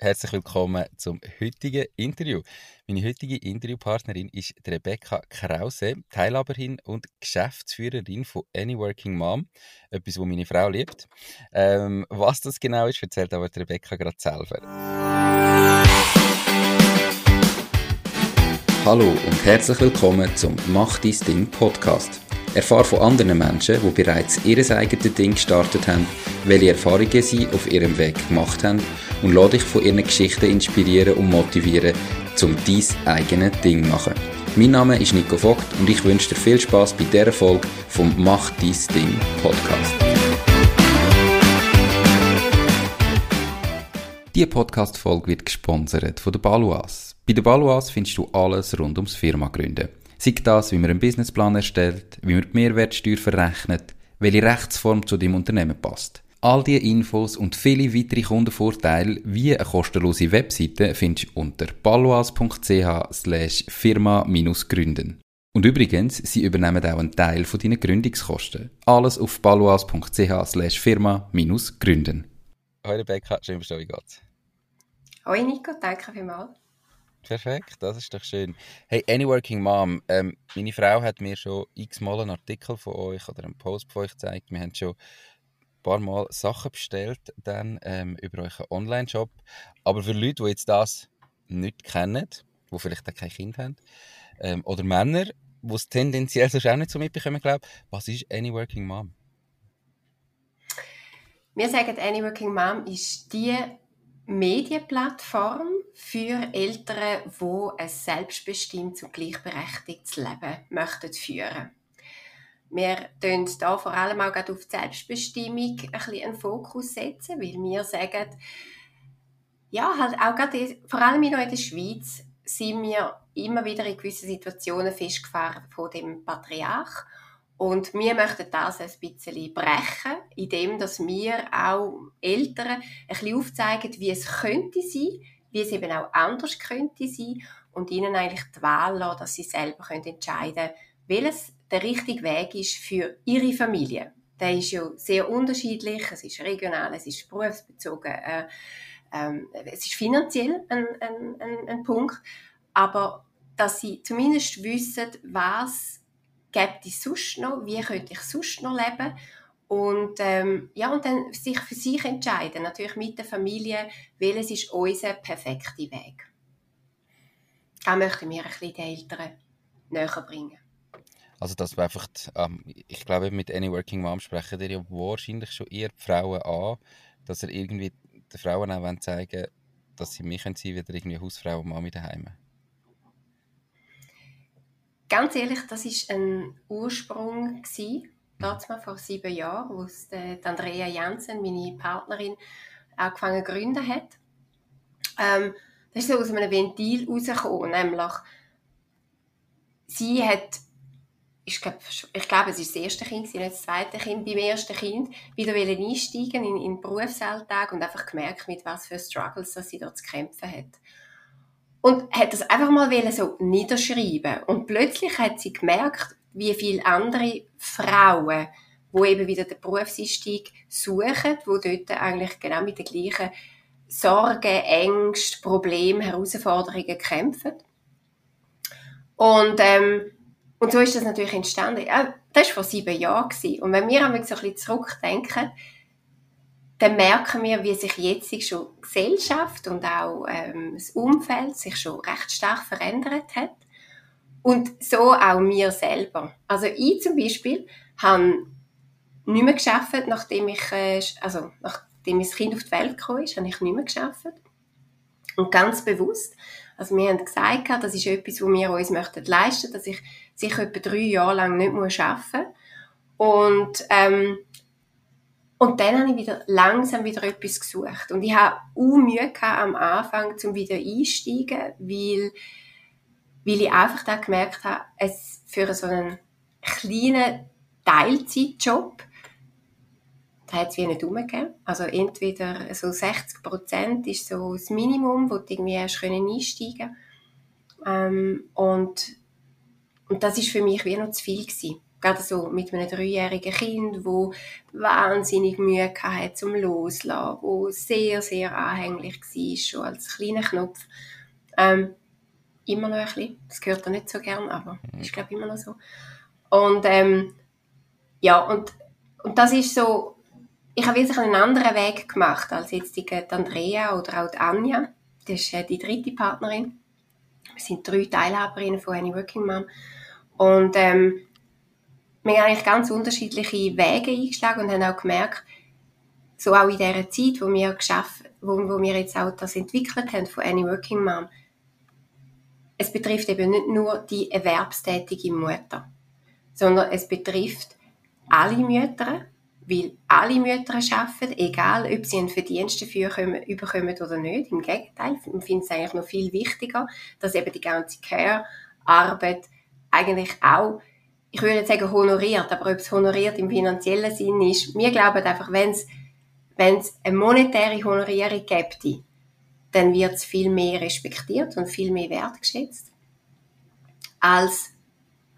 herzlich willkommen zum heutigen Interview. Meine heutige Interviewpartnerin ist Rebecca Krause, Teilhaberin und Geschäftsführerin von Any Working Mom, etwas, was meine Frau liebt. Ähm, was das genau ist, erzählt aber Rebecca gerade selber. Hallo und herzlich willkommen zum Mach dein Ding Podcast. Erfahre von anderen Menschen, die bereits ihr eigenes Ding gestartet haben, welche Erfahrungen sie auf ihrem Weg gemacht haben und lade dich von ihren Geschichten inspirieren und motivieren, um dein eigenes Ding zu machen. Mein Name ist Nico Vogt und ich wünsche dir viel Spaß bei dieser Folge vom Mach dein Ding Podcast. Diese Podcast-Folge wird gesponsert von der Baluas. Bei der Baluas findest du alles rund ums Firma gründen. Sei das, wie man einen Businessplan erstellt, wie man die Mehrwertsteuer verrechnet, welche Rechtsform zu deinem Unternehmen passt. All diese Infos und viele weitere Kundenvorteile wie eine kostenlose Webseite findest du unter paloas.ch slash firma-gründen. Und übrigens, sie übernehmen auch einen Teil von deinen Gründungskosten. Alles auf paloas.ch slash firma-gründen. Hallo Rebecca, schön, dass du da Hallo Nico, danke vielmals. Perfekt, das ist doch schön. Hey, Any Working Mom, ähm, meine Frau hat mir schon x-mal einen Artikel von euch oder einen Post von euch gezeigt. Wir haben schon paar Mal Sachen bestellt dann ähm, über euren Online-Shop. Aber für Leute, die jetzt das nicht kennen, die vielleicht auch kein Kind haben, ähm, oder Männer, die es tendenziell sonst auch nicht so mitbekommen, glaube was ist Any Working Mom? Wir sagen, Any Working Mom ist die Medienplattform für Eltern, die ein selbstbestimmtes und gleichberechtigtes Leben möchten führen wir setzen da vor allem auch auf die Selbstbestimmung ein bisschen einen Fokus setzen, weil wir sagen, ja, halt auch gerade, vor allem in der Schweiz sind wir immer wieder in gewissen Situationen festgefahren von dem Patriarch. Und wir möchten das ein bisschen brechen, indem dass wir auch Eltern ein bisschen aufzeigen, wie es könnte sein, wie es eben auch anders könnte sein und ihnen eigentlich die Wahl lassen, dass sie selber entscheiden können, welches der richtige Weg ist für ihre Familie. Der ist ja sehr unterschiedlich, es ist regional, es ist berufsbezogen, äh, äh, es ist finanziell ein, ein, ein, ein Punkt, aber dass sie zumindest wissen, was gibt es sonst noch, wie könnte ich sonst noch leben und, ähm, ja, und dann sich für sich entscheiden, natürlich mit der Familie, welches ist unser perfekter Weg. Da möchten wir ein bisschen die Eltern näher bringen. Also das war einfach, ähm, ich glaube mit Any Working Mom sprechen ihr ja wahrscheinlich schon eher die Frauen an, dass ihr irgendwie den Frauen auch zeigen dass sie mich sein wieder irgendwie Hausfrau und Mami daheim. Ganz ehrlich, das ist ein Ursprung gewesen, mal vor sieben Jahren, wo es die Andrea Jensen, meine Partnerin, angefangen zu gründen hat. Ähm, das ist so aus einem Ventil rausgekommen, nämlich sie hat ich glaube, ich glaube, es ist das erste Kind, nicht das zweite Kind, beim ersten Kind wieder einsteigen in, in den Berufsalltag und einfach gemerkt, mit was für Struggles dass sie dort zu kämpfen hat und hat das einfach mal so niederschreiben und plötzlich hat sie gemerkt, wie viele andere Frauen, wo eben wieder den Berufseinstieg suchen, wo dort eigentlich genau mit den gleichen Sorgen, Ängsten, Problemen, Herausforderungen kämpfen. Und, ähm, und so ist das natürlich entstanden. Ja, das war vor sieben Jahren. Und wenn wir so ein bisschen zurückdenken, dann merken wir, wie sich jetzt schon die Gesellschaft und auch ähm, das Umfeld sich schon recht stark verändert hat. Und so auch wir selber. Also ich zum Beispiel habe nicht mehr geschafft, nachdem ich, äh, also nachdem das Kind auf die Welt gekommen ist, habe ich nicht mehr geschafft. Und ganz bewusst. Also wir haben gesagt, das ist etwas, was wir uns möchten leisten, dass ich sicher etwa drei Jahre lang nicht arbeiten muss. Und ähm, und dann habe ich wieder langsam wieder etwas gesucht. Und ich habe auch Mühe am Anfang, um wieder einsteigen, weil, weil ich einfach da gemerkt habe, es für so einen kleinen Teilzeitjob, da hat es wie nicht umgegeben. Also entweder so 60 Prozent ist so das Minimum, wo du irgendwie erst einsteigen ähm, und, und das ist für mich wie noch zu viel gewesen. gerade so mit einem dreijährigen Kind, wo wahnsinnig Mühe hatte zum Loslassen, wo sehr, sehr anhänglich war, schon als kleiner Knopf. Ähm, immer noch ein bisschen. Das gehört er nicht so gern, aber mhm. ist, glaube ich, immer noch so. Und, ähm, ja, und, und das ist so, ich habe wirklich einen anderen Weg gemacht als jetzt die Andrea oder auch die Anja. Das ist äh, die dritte Partnerin. Wir sind drei Teilhaberinnen von Any Working Mom. Und ähm, wir haben eigentlich ganz unterschiedliche Wege eingeschlagen und haben auch gemerkt, so auch in dieser Zeit, wo wir, wo, wo wir jetzt auch das entwickelt haben von Any Working Mom, es betrifft eben nicht nur die erwerbstätige Mutter, sondern es betrifft alle Mütter, weil alle Mütter arbeiten, egal ob sie einen Verdienst dafür bekommen oder nicht. Im Gegenteil, ich finde es eigentlich noch viel wichtiger, dass eben die ganze Care-Arbeit eigentlich auch, ich würde nicht sagen honoriert, aber ob es honoriert im finanziellen Sinn ist, wir glauben einfach, wenn es eine monetäre Honorierung gibt, dann wird es viel mehr respektiert und viel mehr wertgeschätzt, als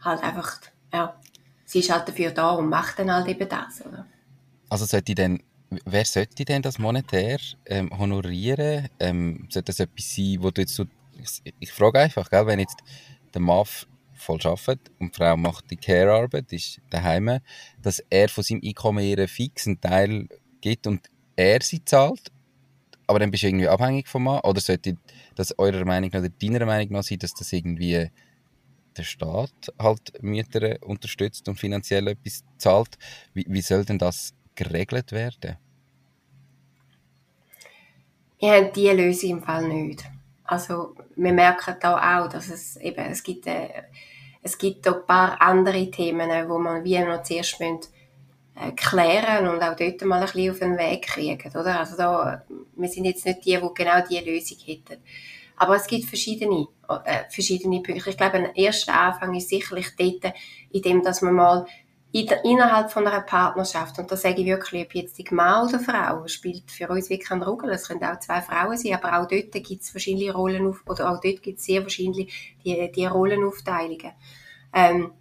halt einfach, ja, sie ist halt dafür da und macht dann halt eben das, oder? Also sollte denn, wer sollte denn das monetär ähm, honorieren? Ähm, sollte das etwas sein, wo du jetzt so, ich, ich frage einfach, gell, wenn jetzt der Mann voll arbeitet und die Frau macht die Care-Arbeit, ist daheim, dass er von seinem Einkommen ihren fixen Teil gibt und er sie zahlt aber dann bist du irgendwie abhängig vom Mann? Oder sollte das eurer Meinung nach oder deiner Meinung nach sein, dass das irgendwie der Staat halt Mütter unterstützt und finanziell etwas zahlt? Wie, wie soll denn das geregelt werden? Wir haben diese Lösung im Fall nicht. Also wir merken da auch, dass es eben, es gibt, äh, es gibt ein paar andere Themen, wo man wie noch zuerst müssen, äh, klären und auch dort mal ein bisschen auf den Weg kriegen, oder? Also da, wir sind jetzt nicht die, die genau diese Lösung hätten. Aber es gibt verschiedene, äh, verschiedene Punkte. Ich glaube, ein erster Anfang ist sicherlich dort, in dem, dass man mal innerhalb von einer Partnerschaft, und da sage ich wirklich, ob jetzt die Mann oder Frau, spielt für uns wirklich keine Rolle. Es können auch zwei Frauen sein, aber auch dort gibt es verschiedene Rollen, oder auch dort gibt es sehr verschiedene, die, die Rollenaufteilungen. Ähm,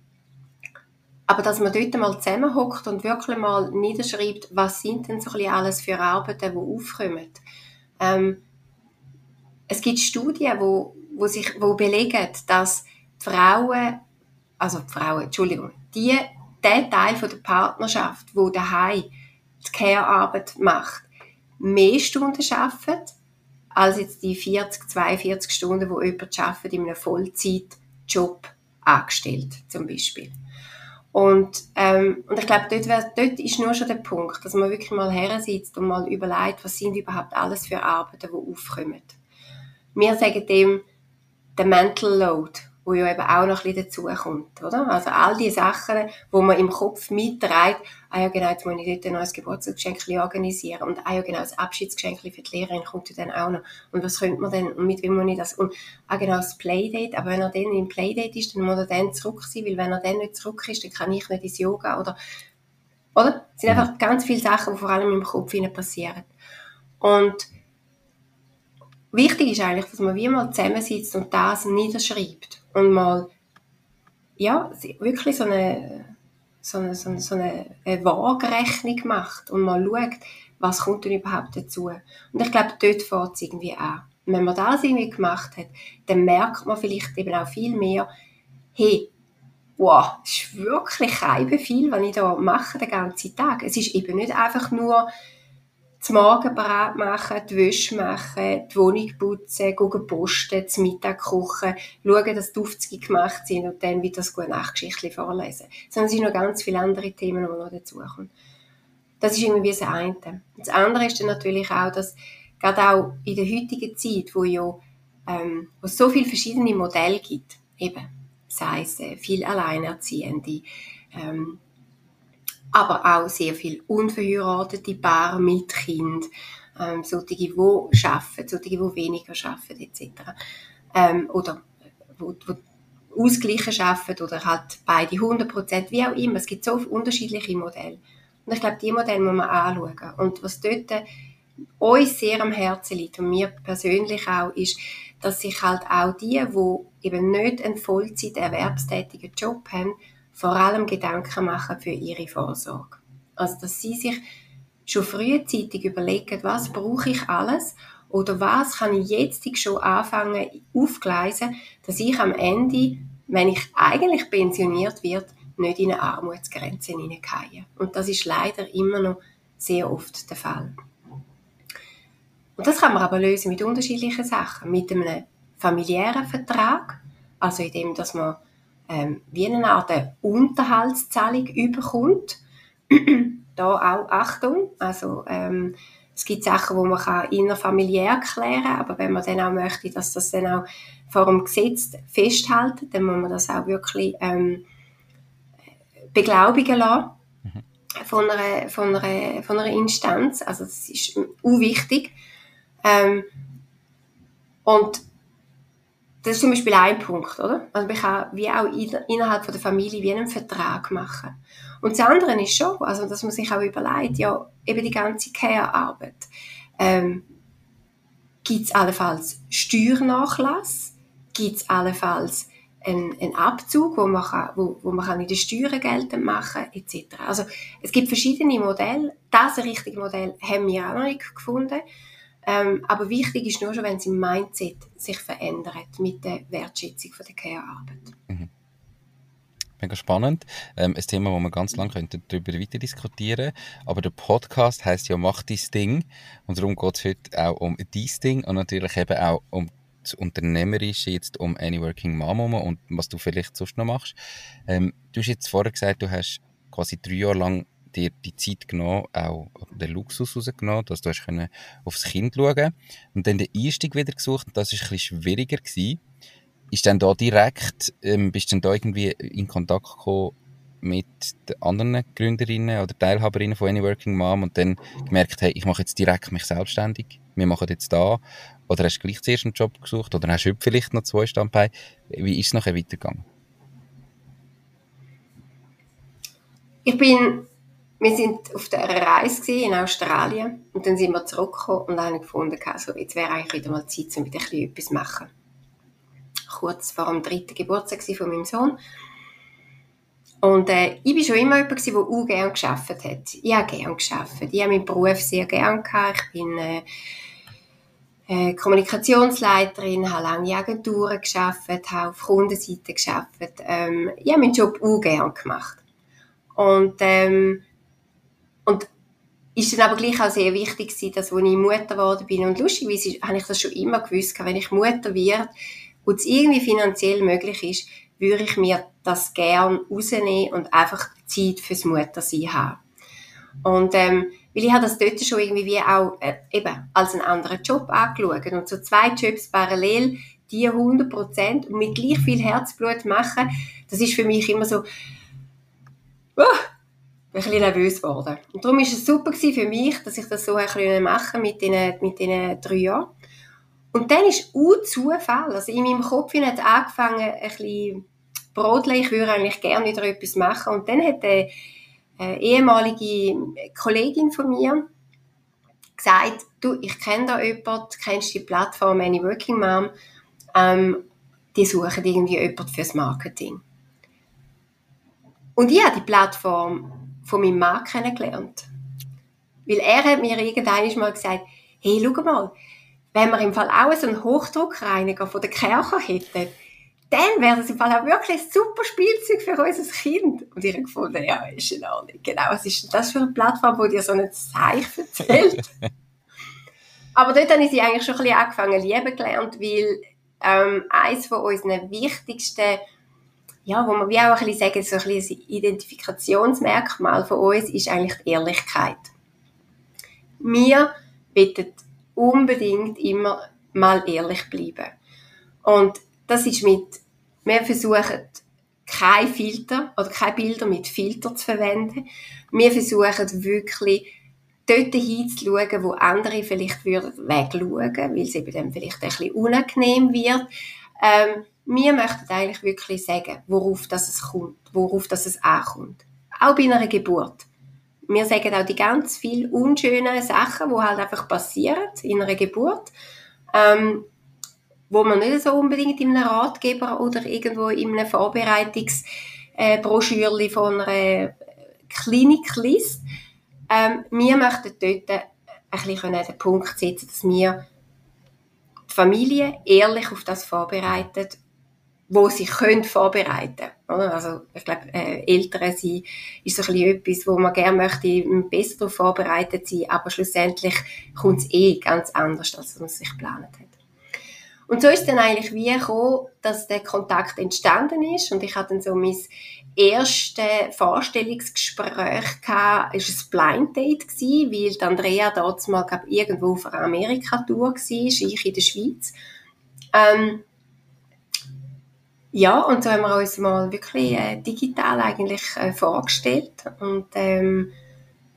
aber dass man dort mal zusammenhockt und wirklich mal niederschreibt, was sind denn so ein alles für Arbeiten, die aufkommen. Ähm, es gibt Studien, wo, wo, sich, wo belegen, dass die Frauen, also die Frauen, Entschuldigung, die, der Teil von der Partnerschaft, wo daheim die Care-Arbeit macht, mehr Stunden arbeitet, als jetzt die 40, 42 Stunden, wo jemand arbeitet in einem Vollzeitjob angestellt, zum Beispiel. Und, ähm, und ich glaube, dort, dort ist nur schon der Punkt, dass man wirklich mal her sitzt und mal überlegt, was sind überhaupt alles für Arbeiten, die aufkommen. Wir sagen dem der Mental Load wo ja eben auch noch ein bisschen dazukommt, oder? Also all die Sachen, wo man im Kopf mitträgt, ah ja genau, jetzt muss ich dort ein Geburtstagsgeschenk organisieren und ah ja genau, das Abschiedsgeschenk für die Lehrerin kommt ja dann auch noch und was könnte man denn und mit wem muss ich das und ah genau, das Playdate, aber wenn er dann im Playdate ist, dann muss er dann zurück sein, weil wenn er dann nicht zurück ist, dann kann ich nicht ins Yoga oder oder? Es sind einfach ganz viele Sachen, die vor allem im Kopf passieren. Und wichtig ist eigentlich, dass man wie mal zusammensitzt und das niederschreibt und mal ja, wirklich so eine, so eine, so eine, so eine, Waagrechnung macht und mal schaut, was kommt denn überhaupt dazu. Und ich glaube, dort fängt es irgendwie. Und wenn man das irgendwie gemacht hat, dann merkt man vielleicht eben auch viel mehr, hey, wow, es ist wirklich kein viel, was ich da mache den ganzen Tag. Es ist eben nicht einfach nur zum Morgen bereit machen, die Wäsche machen, die Wohnung putzen, gucken posten, zum Mittag kochen, schauen, dass die Aufzüge gemacht sind und dann wieder das gute Nachtgeschichtchen vorlesen. Sondern es sind noch ganz viele andere Themen, die noch dazukommen. Das ist irgendwie das eine. Das andere ist dann natürlich auch, dass gerade auch in der heutigen Zeit, wo ja ähm, wo es so viele verschiedene Modelle gibt, eben, sei es äh, viel Alleinerziehende, ähm, aber auch sehr viel unverheiratete Paare mit Kind, ähm, solche, die arbeiten, solche, die weniger arbeiten, etc. Ähm, oder wo, wo ausgleichen arbeiten oder halt beide 100% wie auch immer. Es gibt so unterschiedliche Modelle. Und ich glaube, die Modelle muss man anschauen. Und was dort uns sehr am Herzen liegt und mir persönlich auch, ist, dass sich halt auch die, die eben nicht einen Vollzeit erwerbstätigen Job haben, vor allem Gedanken machen für ihre Vorsorge. Also, dass sie sich schon frühzeitig überlegen, was brauche ich alles oder was kann ich jetzt schon anfangen aufgleisen, dass ich am Ende, wenn ich eigentlich pensioniert wird, nicht in eine Armutsgrenze hineinfallen. Und das ist leider immer noch sehr oft der Fall. Und das kann man aber lösen mit unterschiedlichen Sachen. Mit einem familiären Vertrag, also in dem, dass man ähm, wie eine Art Unterhaltszahlung überkommt. da auch Achtung, also ähm, es gibt Sachen, wo man kann innerfamiliär klären kann, aber wenn man dann auch möchte, dass das dann auch vor dem Gesetz festhalten, dann muss man das auch wirklich ähm, beglaubigen lassen mhm. von, einer, von, einer, von einer Instanz. Also das ist unwichtig. Ähm, und das ist zum Beispiel ein Punkt, oder? Also man kann wie auch innerhalb von der Familie wie einen Vertrag machen. Und das andere ist schon, also dass man sich auch überlegt, ja, eben die ganze Care-Arbeit. Ähm, Gibt es allenfalls Steuernachlass? Gibt es allenfalls einen, einen Abzug, wo man, kann, wo, wo man kann in den Steuern geltend machen etc. Also es gibt verschiedene Modelle. Das richtige Modell haben wir auch noch nicht gefunden. Ähm, aber wichtig ist nur schon, wenn es im Mindset sich verändert mit der Wertschätzung von der Care-Arbeit. Mhm. Mega spannend. Ähm, ein Thema, wo wir ganz lange könnten darüber weiter diskutieren Aber der Podcast heißt ja «Mach dein Ding». Und darum geht es heute auch um dein Ding und natürlich eben auch um das Unternehmerische, jetzt um «Any Working Mom» und was du vielleicht sonst noch machst. Ähm, du hast jetzt vorher gesagt, du hast quasi drei Jahre lang dir die Zeit genommen, auch den Luxus rausgenommen, dass du hast können aufs Kind schauen und dann den Einstieg wieder gesucht und das ist ein bisschen schwieriger gewesen. Ist dann da direkt, ähm, bist dann da irgendwie in Kontakt gekommen mit den anderen Gründerinnen oder Teilhaberinnen von Any Working Mom und dann gemerkt, hey, ich mache jetzt direkt mich selbstständig, wir machen jetzt da oder hast du gleich zuerst einen Job gesucht oder hast du vielleicht noch zwei Standbeine? Wie ist es nachher weitergegangen? Ich bin wir sind auf der Reise in Australien und dann sind wir zurückgekommen und haben gefunden, also jetzt wäre eigentlich wieder mal Zeit, um wieder etwas zu machen. Kurz vor dem dritten Geburtstag von meinem Sohn. Und äh, ich war schon immer jemand, der auch gerne gearbeitet hat. Ich habe gerne gearbeitet. Ich habe meinen Beruf sehr gerne gehabt. Ich bin äh, äh, Kommunikationsleiterin, habe lange in Agenturen gearbeitet, habe auf Kundenseite gearbeitet. Ähm, ich habe meinen Job auch gerne gemacht. Und ähm, und ist dann aber gleich auch sehr wichtig gewesen, dass, als ich Mutter geworden bin, und lustigerweise habe ich das schon immer gewusst, wenn ich Mutter werde und es irgendwie finanziell möglich ist, würde ich mir das gern rausnehmen und einfach Zeit fürs Muttersein haben. Und ähm, weil ich habe das dort schon irgendwie auch äh, eben als einen anderen Job angeschaut und so zwei Jobs parallel, die 100 Prozent und mit gleich viel Herzblut machen, das ist für mich immer so, uh, ein bisschen nervös geworden. Und darum war es super für mich, dass ich das so machen mit diesen, mit diesen drei Jahren. Und dann ist auch Zufall. Also in meinem Kopf hat angefangen, ein bisschen brodeln, ich würde eigentlich gerne wieder etwas machen. Und dann hat eine, ehemalige Kollegin von mir gesagt, du, ich kenne da jemanden, kennst die Plattform Any Working Mom, ähm, die suchen irgendwie jemanden fürs Marketing. Und ich habe die Plattform von meinem Mann kennengelernt. Weil er hat mir irgendwann mal gesagt, hey, schau mal, wenn wir im Fall auch so einen Hochdruckreiniger von der Kirche hätten, dann wäre das im Fall auch wirklich ein super Spielzeug für unser Kind. Und ich habe gefunden, ja, ist in Ordnung. Genau, was ist das für eine Plattform, die dir so ein Zeichen erzählt? Aber dort habe ich sie eigentlich schon ein bisschen angefangen lieben gelernt, weil ähm, eines von unseren wichtigsten ja, wo man wie auch ein bisschen sagen, so ein bisschen Identifikationsmerkmal von uns ist eigentlich die Ehrlichkeit. Wir wollen unbedingt immer mal ehrlich bleiben. Und das ist mit, wir versuchen kein Filter oder keine Bilder mit Filter zu verwenden. Wir versuchen wirklich dort hinzuschauen, wo andere vielleicht würden weil es eben dann vielleicht ein bisschen unangenehm wird. Ähm, wir möchten eigentlich wirklich sagen, worauf das es kommt, worauf das es ankommt. Auch bei einer Geburt. Wir sagen auch die ganz viel unschönen Sachen, die halt einfach passieren in einer Geburt, ähm, wo man nicht so unbedingt in einem Ratgeber oder irgendwo in einem Vorbereitungsbuch äh, von einer Klinik liest. Ähm, wir möchten dort ein bisschen den Punkt setzen, dass wir die Familie ehrlich auf das vorbereitet, wo sie können vorbereiten können. Also ich glaube, äh, Eltern sind, ist so ein bisschen etwas, wo man gerne möchte, besser darauf vorbereitet sein, aber schlussendlich kommt es eh ganz anders, als man sich geplant hat. Und so ist dann eigentlich wie gekommen, dass der Kontakt entstanden ist und ich hatte dann so mein erstes Vorstellungsgespräch gehabt, ist ein Blind Date gewesen, weil Andrea dort mal glaub, irgendwo auf einer Amerika-Tour war, ich in der Schweiz. Ähm, ja, und so haben wir uns mal wirklich äh, digital eigentlich äh, vorgestellt und ähm,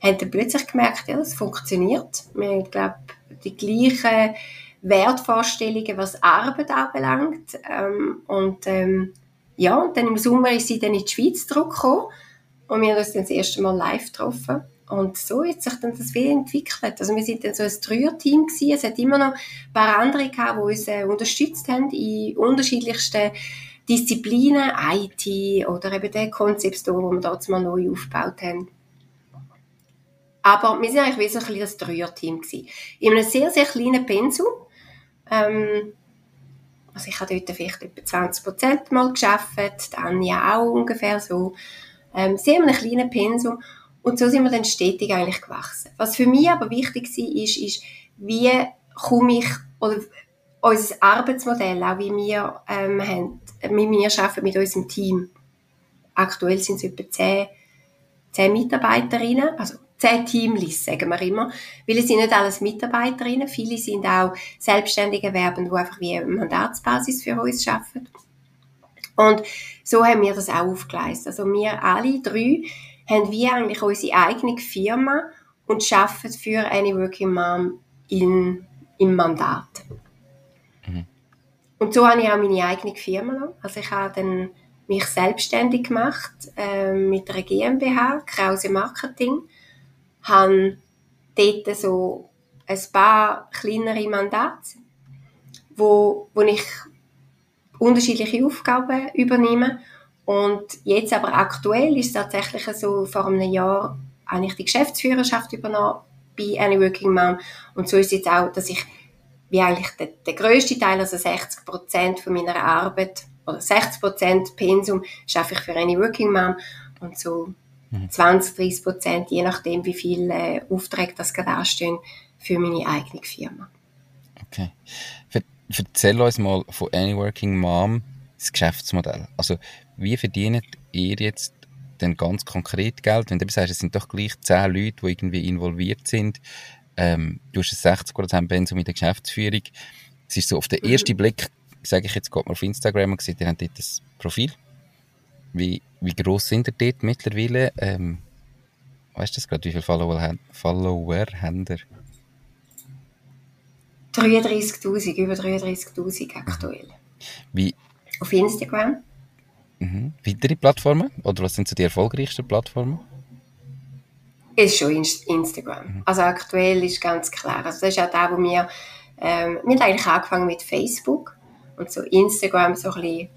haben dann plötzlich gemerkt, ja, es funktioniert. Wir haben, glaube die gleichen Wertvorstellungen, was Arbeit anbelangt. Ähm, und ähm, ja, und dann im Sommer ist sie dann in die Schweiz zurückgekommen und wir haben uns dann das erste Mal live getroffen. Und so hat sich dann das wieder entwickelt. Also wir sind dann so ein Dreier-Team gewesen. Es hat immer noch ein paar andere gehabt, die uns äh, unterstützt haben in unterschiedlichsten Disziplinen, IT oder eben der Concept Store, den wir dort mal neu aufgebaut haben. Aber wir sind eigentlich wie so ein Dreier-Team. In einem sehr, sehr kleinen Pensum. Ähm, also ich habe dort vielleicht etwa 20 Prozent mal geschafft, dann ja auch ungefähr so. Ähm, sehr einem kleinen Pensum. Und so sind wir dann stetig eigentlich gewachsen. Was für mich aber wichtig war, ist, ist, wie komme ich, oder unser Arbeitsmodell, auch wie wir, ähm, haben, wir arbeiten mit unserem Team. Aktuell sind es etwa 10, 10 Mitarbeiterinnen, also zehn Teamlis, sagen wir immer. Weil es sind nicht alles Mitarbeiterinnen, viele sind auch selbstständige Werben, die einfach wie eine Mandatsbasis für uns arbeiten. Und so haben wir das auch aufgeleistet. Also wir alle drei haben wir eigentlich unsere eigene Firma und arbeiten für eine Working Mom in, im Mandat. Und so habe ich auch meine eigene Firma. Also ich habe dann mich selbstständig gemacht äh, mit einer GmbH, Krause Marketing habe dort so ein paar kleinere Mandate, wo, wo ich unterschiedliche Aufgaben übernehme. Und jetzt aber aktuell ist es tatsächlich so, vor einem Jahr habe ich die Geschäftsführerschaft übernommen bei Any Working Mom. Und so ist es jetzt auch, dass ich wie eigentlich der, der grösste Teil, also 60 Prozent von meiner Arbeit, oder 60 Prozent Pensum, schaffe ich für Any Working Mom. Und so 20, 30 Prozent, je nachdem, wie viele äh, Aufträge das gerade anstehen, für meine eigene Firma. Okay. Erzähl uns mal von Any Working Mom das Geschäftsmodell. Also, wie verdient ihr jetzt denn ganz konkret Geld? Wenn du sagst, es sind doch gleich 10 Leute, die irgendwie involviert sind. Ähm, du hast ein 60 Prozent Pensum in der Geschäftsführung. Es ist so auf den ersten Blick, sage ich jetzt, geht mal auf Instagram und sieht, ihr habt dort das Profil wie, wie gross sind ihr dort mittlerweile? Ähm, weißt du das gerade, wie viele Follower, Follower haben ihr? 33.000, über 33.000 aktuell. Wie? Auf Instagram. Mhm. Weitere Plattformen? Oder was sind so die erfolgreichsten Plattformen? Ist schon Instagram. Mhm. Also aktuell ist ganz klar. Also das ist auch da, wo wir, ähm, wir haben eigentlich angefangen mit Facebook und so Instagram so ein bisschen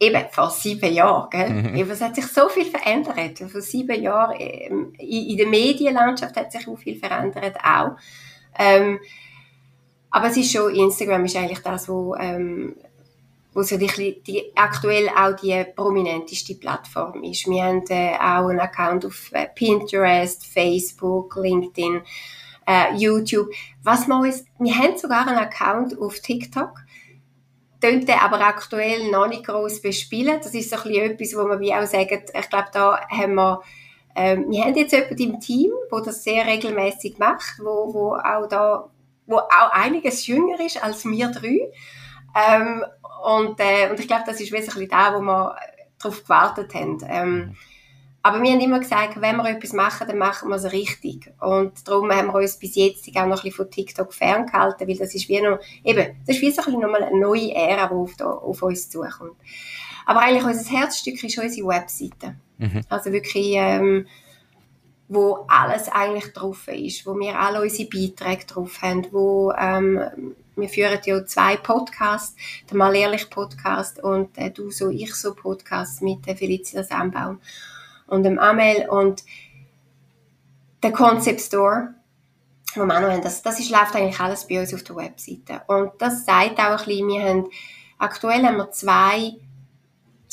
eben vor sieben Jahren. Gell? Mhm. Es hat sich so viel verändert. Vor sieben Jahren ähm, in, in der Medienlandschaft hat sich auch viel verändert auch. Ähm, aber es ist schon, Instagram ist eigentlich das, wo, ähm, wo so die, die, aktuell auch die prominenteste Plattform ist. Wir haben äh, auch einen Account auf äh, Pinterest, Facebook, LinkedIn, äh, YouTube. Was wir, uns, wir haben sogar einen Account auf TikTok tönt aber aktuell noch nicht groß bespielen. Das ist so ein etwas, wo man wie auch sagen, ich glaube, da haben wir, ähm, wir haben jetzt jemanden im Team, wo das sehr regelmäßig macht, wo, wo auch da, wo auch einiges jünger ist als wir drei. Ähm, und, äh, und ich glaube, das ist wesentlich da, wo wir darauf gewartet haben. Ähm, aber wir haben immer gesagt, wenn wir etwas machen, dann machen wir es richtig. Und darum haben wir uns bis jetzt auch noch ein bisschen von TikTok ferngehalten, weil das ist wie noch, eben, das ist wie so ein bisschen nochmal eine neue Ära, die auf, auf uns zukommt. Aber eigentlich unser Herzstück ist unsere Webseite. Mhm. Also wirklich, ähm, wo alles eigentlich drauf ist, wo wir alle unsere Beiträge drauf haben, wo ähm, wir führen ja zwei Podcasts, der Mal ehrlich Podcast und der Du so ich so Podcast mit der Felicia Sambaum und dem Amel und der Concept Store, wo noch haben, das, das ist, läuft eigentlich alles bei uns auf der Webseite und das zeigt auch ein bisschen, wir haben, aktuell haben wir zwei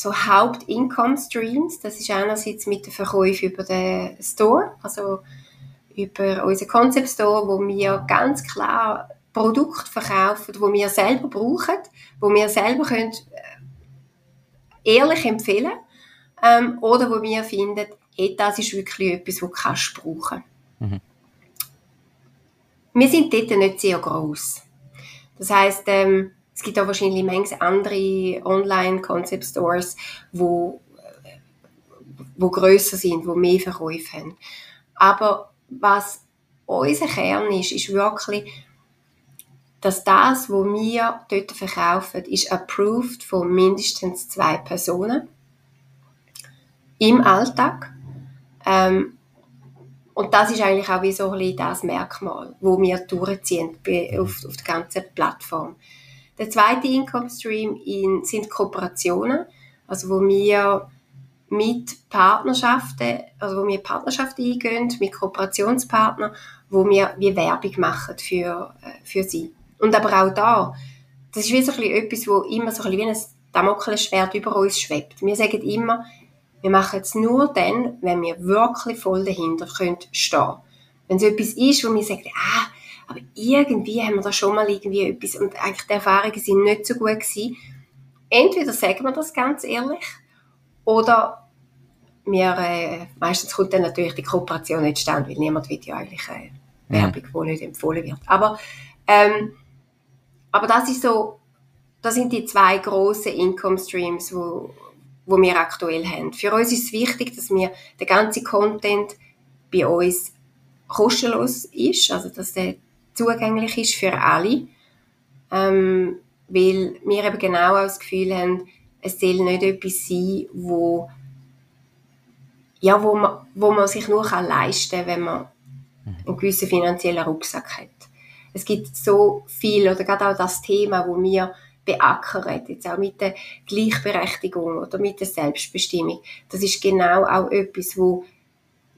so Haupt-Income-Streams. Das ist einerseits mit den Verkäufen über den Store, also über unseren Concept Store, wo wir ganz klar Produkte verkaufen, wo wir selber brauchen, wo wir selber können äh, ehrlich empfehlen ähm, oder wo wir finden, hey, das ist wirklich etwas, was kannst du brauchen. Mhm. Wir sind dort nicht sehr groß. Das heißt, ähm, es gibt auch wahrscheinlich manche andere Online-Concept-Stores, wo, wo grösser sind, wo mehr Verkäufe haben. Aber was unser Kern ist, ist wirklich, dass das, was wir dort verkaufen, ist approved von mindestens zwei Personen im Alltag. Ähm, und das ist eigentlich auch wie so ein bisschen das Merkmal, wo wir durchziehen auf, auf der ganzen Plattform. Der zweite Income Stream in, sind Kooperationen, also wo wir mit Partnerschaften, also wo wir Partnerschaften eingehen, mit Kooperationspartnern, wo wir wie Werbung machen für, äh, für sie. Und aber auch da, das ist wie so ein bisschen etwas, wo immer so ein bisschen wie ein Damoklesschwert über uns schwebt. Wir sagen immer, wir machen es nur dann, wenn wir wirklich voll dahinter können stehen. Wenn es etwas ist, wo wir sagen, ah, aber irgendwie haben wir da schon mal irgendwie etwas und eigentlich die Erfahrungen sind nicht so gut gewesen. Entweder sagen wir das ganz ehrlich oder wir, äh, meistens kommt dann natürlich die Kooperation nicht zustande, weil niemand will ja eigentlich äh, Werbung, mhm. die nicht empfohlen wird. Aber, ähm, aber das ist so, das sind die zwei grossen Income Streams, wo, wo wir aktuell haben. Für uns ist es wichtig, dass wir den ganzen Content bei uns kostenlos ist, also dass der zugänglich ist für alle. Ähm, weil wir eben genau auch das Gefühl haben, es soll nicht etwas sein, wo, ja, wo, man, wo man sich nur kann leisten kann, wenn man einen gewissen finanziellen Rucksack hat. Es gibt so viel, oder gerade auch das Thema, wo wir beackern, jetzt auch mit der Gleichberechtigung oder mit der Selbstbestimmung. Das ist genau auch etwas, wo,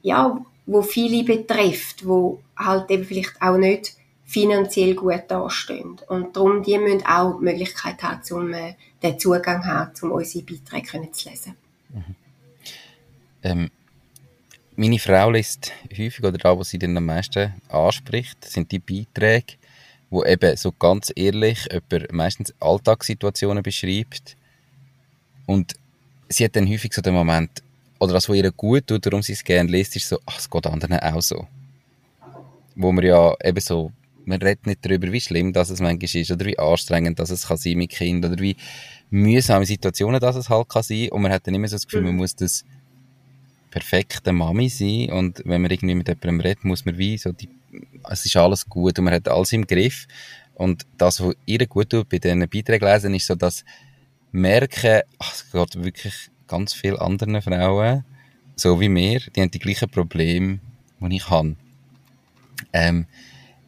ja, wo viele betrifft, wo halt eben vielleicht auch nicht finanziell gut dastehen. Und darum, die müssen auch die Möglichkeit haben, um äh, den Zugang haben, um unsere Beiträge zu lesen. Mhm. Ähm, meine Frau liest häufig, oder da, was sie dann am meisten anspricht, sind die Beiträge, wo eben so ganz ehrlich über meistens Alltagssituationen beschreibt. Und sie hat dann häufig so den Moment, oder das, was ihr gut tut, darum sie es gerne liest, ist so, ach, es geht anderen auch so. Wo man ja eben so man redet nicht darüber, wie schlimm das es manchmal ist oder wie anstrengend das es kann sein mit Kindern oder wie mühsame Situationen das es halt kann sein und man hat dann immer so das Gefühl, man mhm. muss das perfekte Mami sein und wenn man irgendwie mit jemandem redet, muss man wie so die, es ist alles gut und man hat alles im Griff und das, was ihr gut tut bei diesen Beiträgen lesen, ist so das Merken, ach, es geht wirklich ganz vielen anderen Frauen, so wie mir, die haben die gleichen Probleme, die ich habe. Ähm,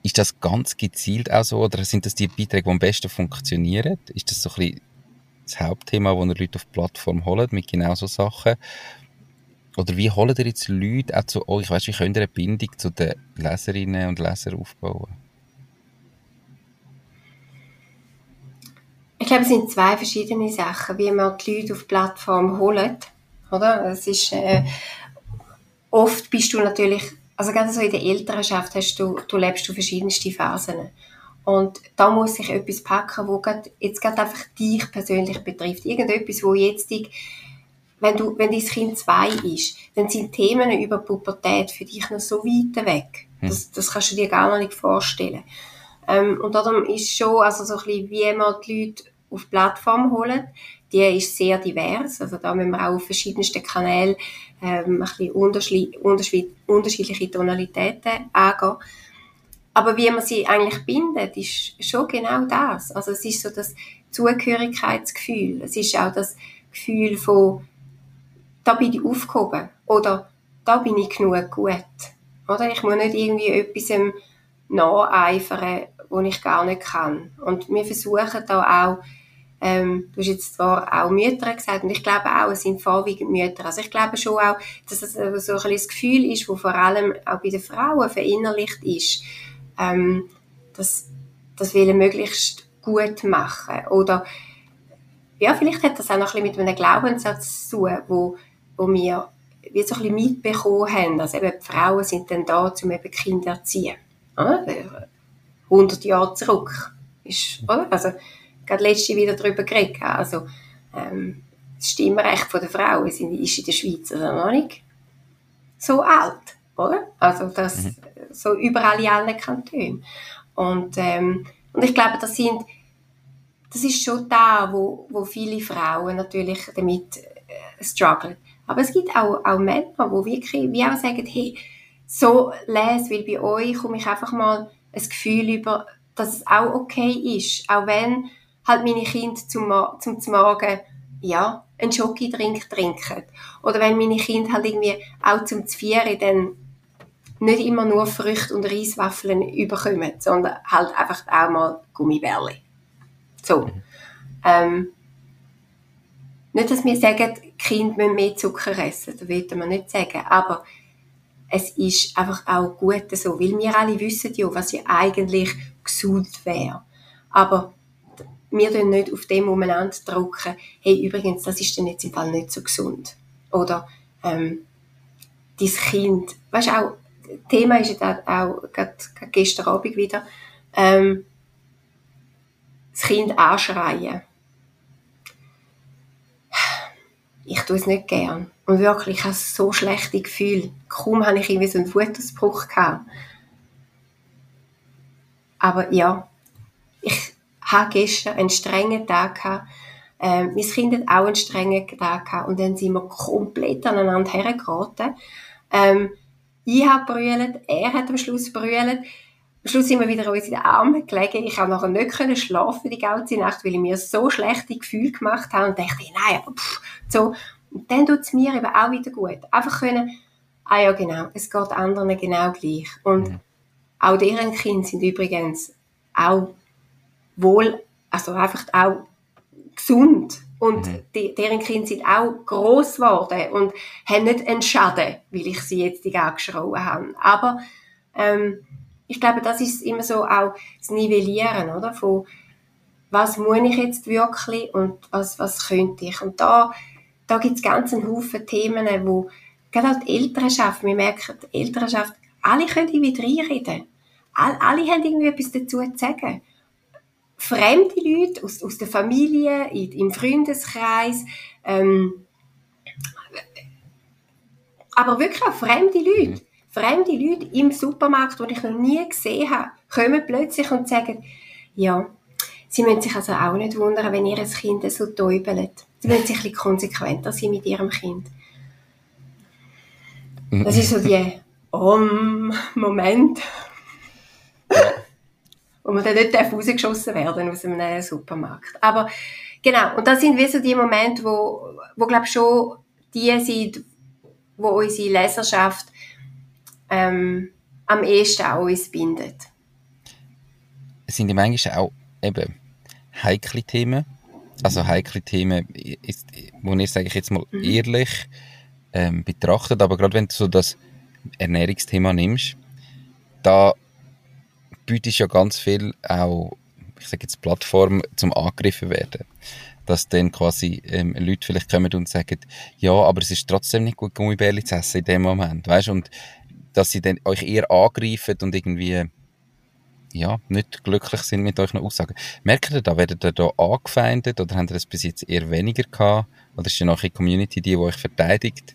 ist das ganz gezielt auch so oder sind das die Beiträge, die am besten funktionieren? Ist das so ein bisschen das Hauptthema, wo ihr Leute auf die Plattform holt mit genau so Sachen? Oder wie holen ihr jetzt Leute auch zu euch? Weißt, wie könnt ihr eine Bindung zu den Leserinnen und Lesern aufbauen? Ich glaube, es sind zwei verschiedene Sachen, wie man die Leute auf die Plattform holt. Oder? Es ist, äh, oft bist du natürlich also gerade so in der Elternschaft hast du, du lebst du verschiedenste Phasen. Und da muss sich etwas packen, wo jetzt gerade einfach dich persönlich betrifft. Irgendetwas, wo jetzt dich, wenn du, wenn dein Kind zwei ist, dann sind Themen über Pubertät für dich noch so weit weg. Hm. Das, das kannst du dir gar noch nicht vorstellen. Ähm, und darum ist schon, also so ein bisschen, wie man die Leute auf die Plattform holen, die ist sehr divers. Also da müssen wir auch auf verschiedensten Kanälen ähm, ein bisschen unterschiedliche Tonalitäten angehen. Aber wie man sie eigentlich bindet, ist schon genau das. Also es ist so das Zugehörigkeitsgefühl. Es ist auch das Gefühl von, da bin ich aufgehoben. Oder da bin ich genug gut. Oder? Ich muss nicht irgendwie etwas nacheifern, was ich gar nicht kann. Und wir versuchen da auch, ähm, du hast jetzt zwar auch Mütter gesagt, und ich glaube auch, es sind vorwiegend Mütter. Also ich glaube schon auch, dass es so ein bisschen das Gefühl ist, wo vor allem auch bei den Frauen verinnerlicht ist, ähm, dass das Willen möglichst gut machen. Oder ja, vielleicht hat das auch noch ein bisschen mit einem Glaubenssatz zu tun, wo, wo wir wie so ein bisschen mitbekommen haben. Also eben, die Frauen sind dann da, um eben Kinder zu erziehen. 100 Jahre zurück. Ist, oder? Also, gerade letzte wieder darüber geredet. Also, ähm, das Stimmrecht der Frauen ist in der Schweiz also noch nicht so alt, oder? Also, das, mhm. so überall in allen Kantonen. Und, ähm, und ich glaube, das sind, das ist schon da, wo, wo viele Frauen natürlich damit äh, strugglen. Aber es gibt auch, auch Männer, die wirklich, wie auch sagen, hey, so lese, weil bei euch komme ich einfach mal ein Gefühl über, dass es auch okay ist. Auch wenn halt meine Kinder zum, zum, zum Morgen, ja, einen Schokidrink trinken. Oder wenn meine Kinder halt irgendwie auch zum Zvieren dann nicht immer nur Früchte und Reiswaffeln überkommen, sondern halt einfach auch mal Gummibärli. So. Mhm. Ähm, nicht, dass wir sagen, Kinder müssen mehr Zucker essen, das will man nicht sagen, aber es ist einfach auch gut so, weil wir alle wissen ja, was ja eigentlich gesund wäre. Aber wir drücken nicht auf dem umeinander drucken, hey, übrigens, das ist dann jetzt im Fall nicht so gesund. Oder, ähm, dein Kind, weißt auch, Thema ist ja auch, gerade, gestern Abend wieder, ähm, das Kind anschreien ich tue es nicht gern. Und wirklich, ich habe so schlechte Gefühle. Kaum habe ich irgendwie so einen Wutausbruch gehabt. Aber ja, ich habe gestern einen strengen Tag gehabt. Ähm, mein Kind hat auch einen strengen Tag gehabt. Und dann sind wir komplett aneinander hergeraten. Ähm, ich habe brüllt, er hat am Schluss brüllt. Am Schluss sind wir wieder uns in den Armen gelegen. Ich konnte nachher nicht können schlafen die ganze Nacht, weil ich mir so schlechte Gefühle gemacht habe und dachte, nein, aber pff, so. Und dann tut es mir eben auch wieder gut. Einfach können, ah ja genau, es geht anderen genau gleich. Und mhm. auch deren Kinder sind übrigens auch wohl, also einfach auch gesund. Und mhm. die, deren Kinder sind auch gross geworden und haben nicht einen Schaden, weil ich sie jetzt angeschrien habe. Aber ähm, ich glaube, das ist immer so auch das Nivellieren, oder? Von, was muss ich jetzt wirklich und was, was könnte ich? Und da, da gibt es ganz einen Haufen Themen, wo, gerade auch die Elternschaft, wir merken, die Elternschaft, alle können irgendwie reinreden. Alle, alle haben irgendwie etwas dazu zu sagen. Fremde Leute aus, aus der Familie, im Freundeskreis, ähm, aber wirklich auch fremde Leute. Fremde Leute im Supermarkt, die ich noch nie gesehen habe, kommen plötzlich und sagen, ja, sie müssen sich also auch nicht wundern, wenn ihr Kind so täubelt. Sie müssen sich ein bisschen konsequenter sein mit ihrem Kind. Das ist so die Om-Moment, wo man dann nicht rausgeschossen werden aus einem Supermarkt. Aber genau, und das sind wie so die Momente, wo, wo glaube schon die sind, wo unsere Leserschaft ähm, am ehesten auch uns bindet. Sind die manchmal auch eben heikle Themen? Also heikle Themen, ist, wo ich sage ich jetzt mal mhm. ehrlich ähm, betrachtet, aber gerade wenn du so das Ernährungsthema nimmst, da bietest ja ganz viel auch, ich sage jetzt Plattformen zum angegriffen werden dass dann quasi ähm, Leute vielleicht kommen und sagen, ja, aber es ist trotzdem nicht gut, Gummibärli zu essen in dem Moment, weißt? Und dass sie dann euch eher angreifen und irgendwie ja, nicht glücklich sind mit euren Aussagen. Merkt ihr da, werdet ihr da angefeindet oder habt ihr das bis jetzt eher weniger gehabt? Oder ist ja noch eine Community, die, die euch verteidigt?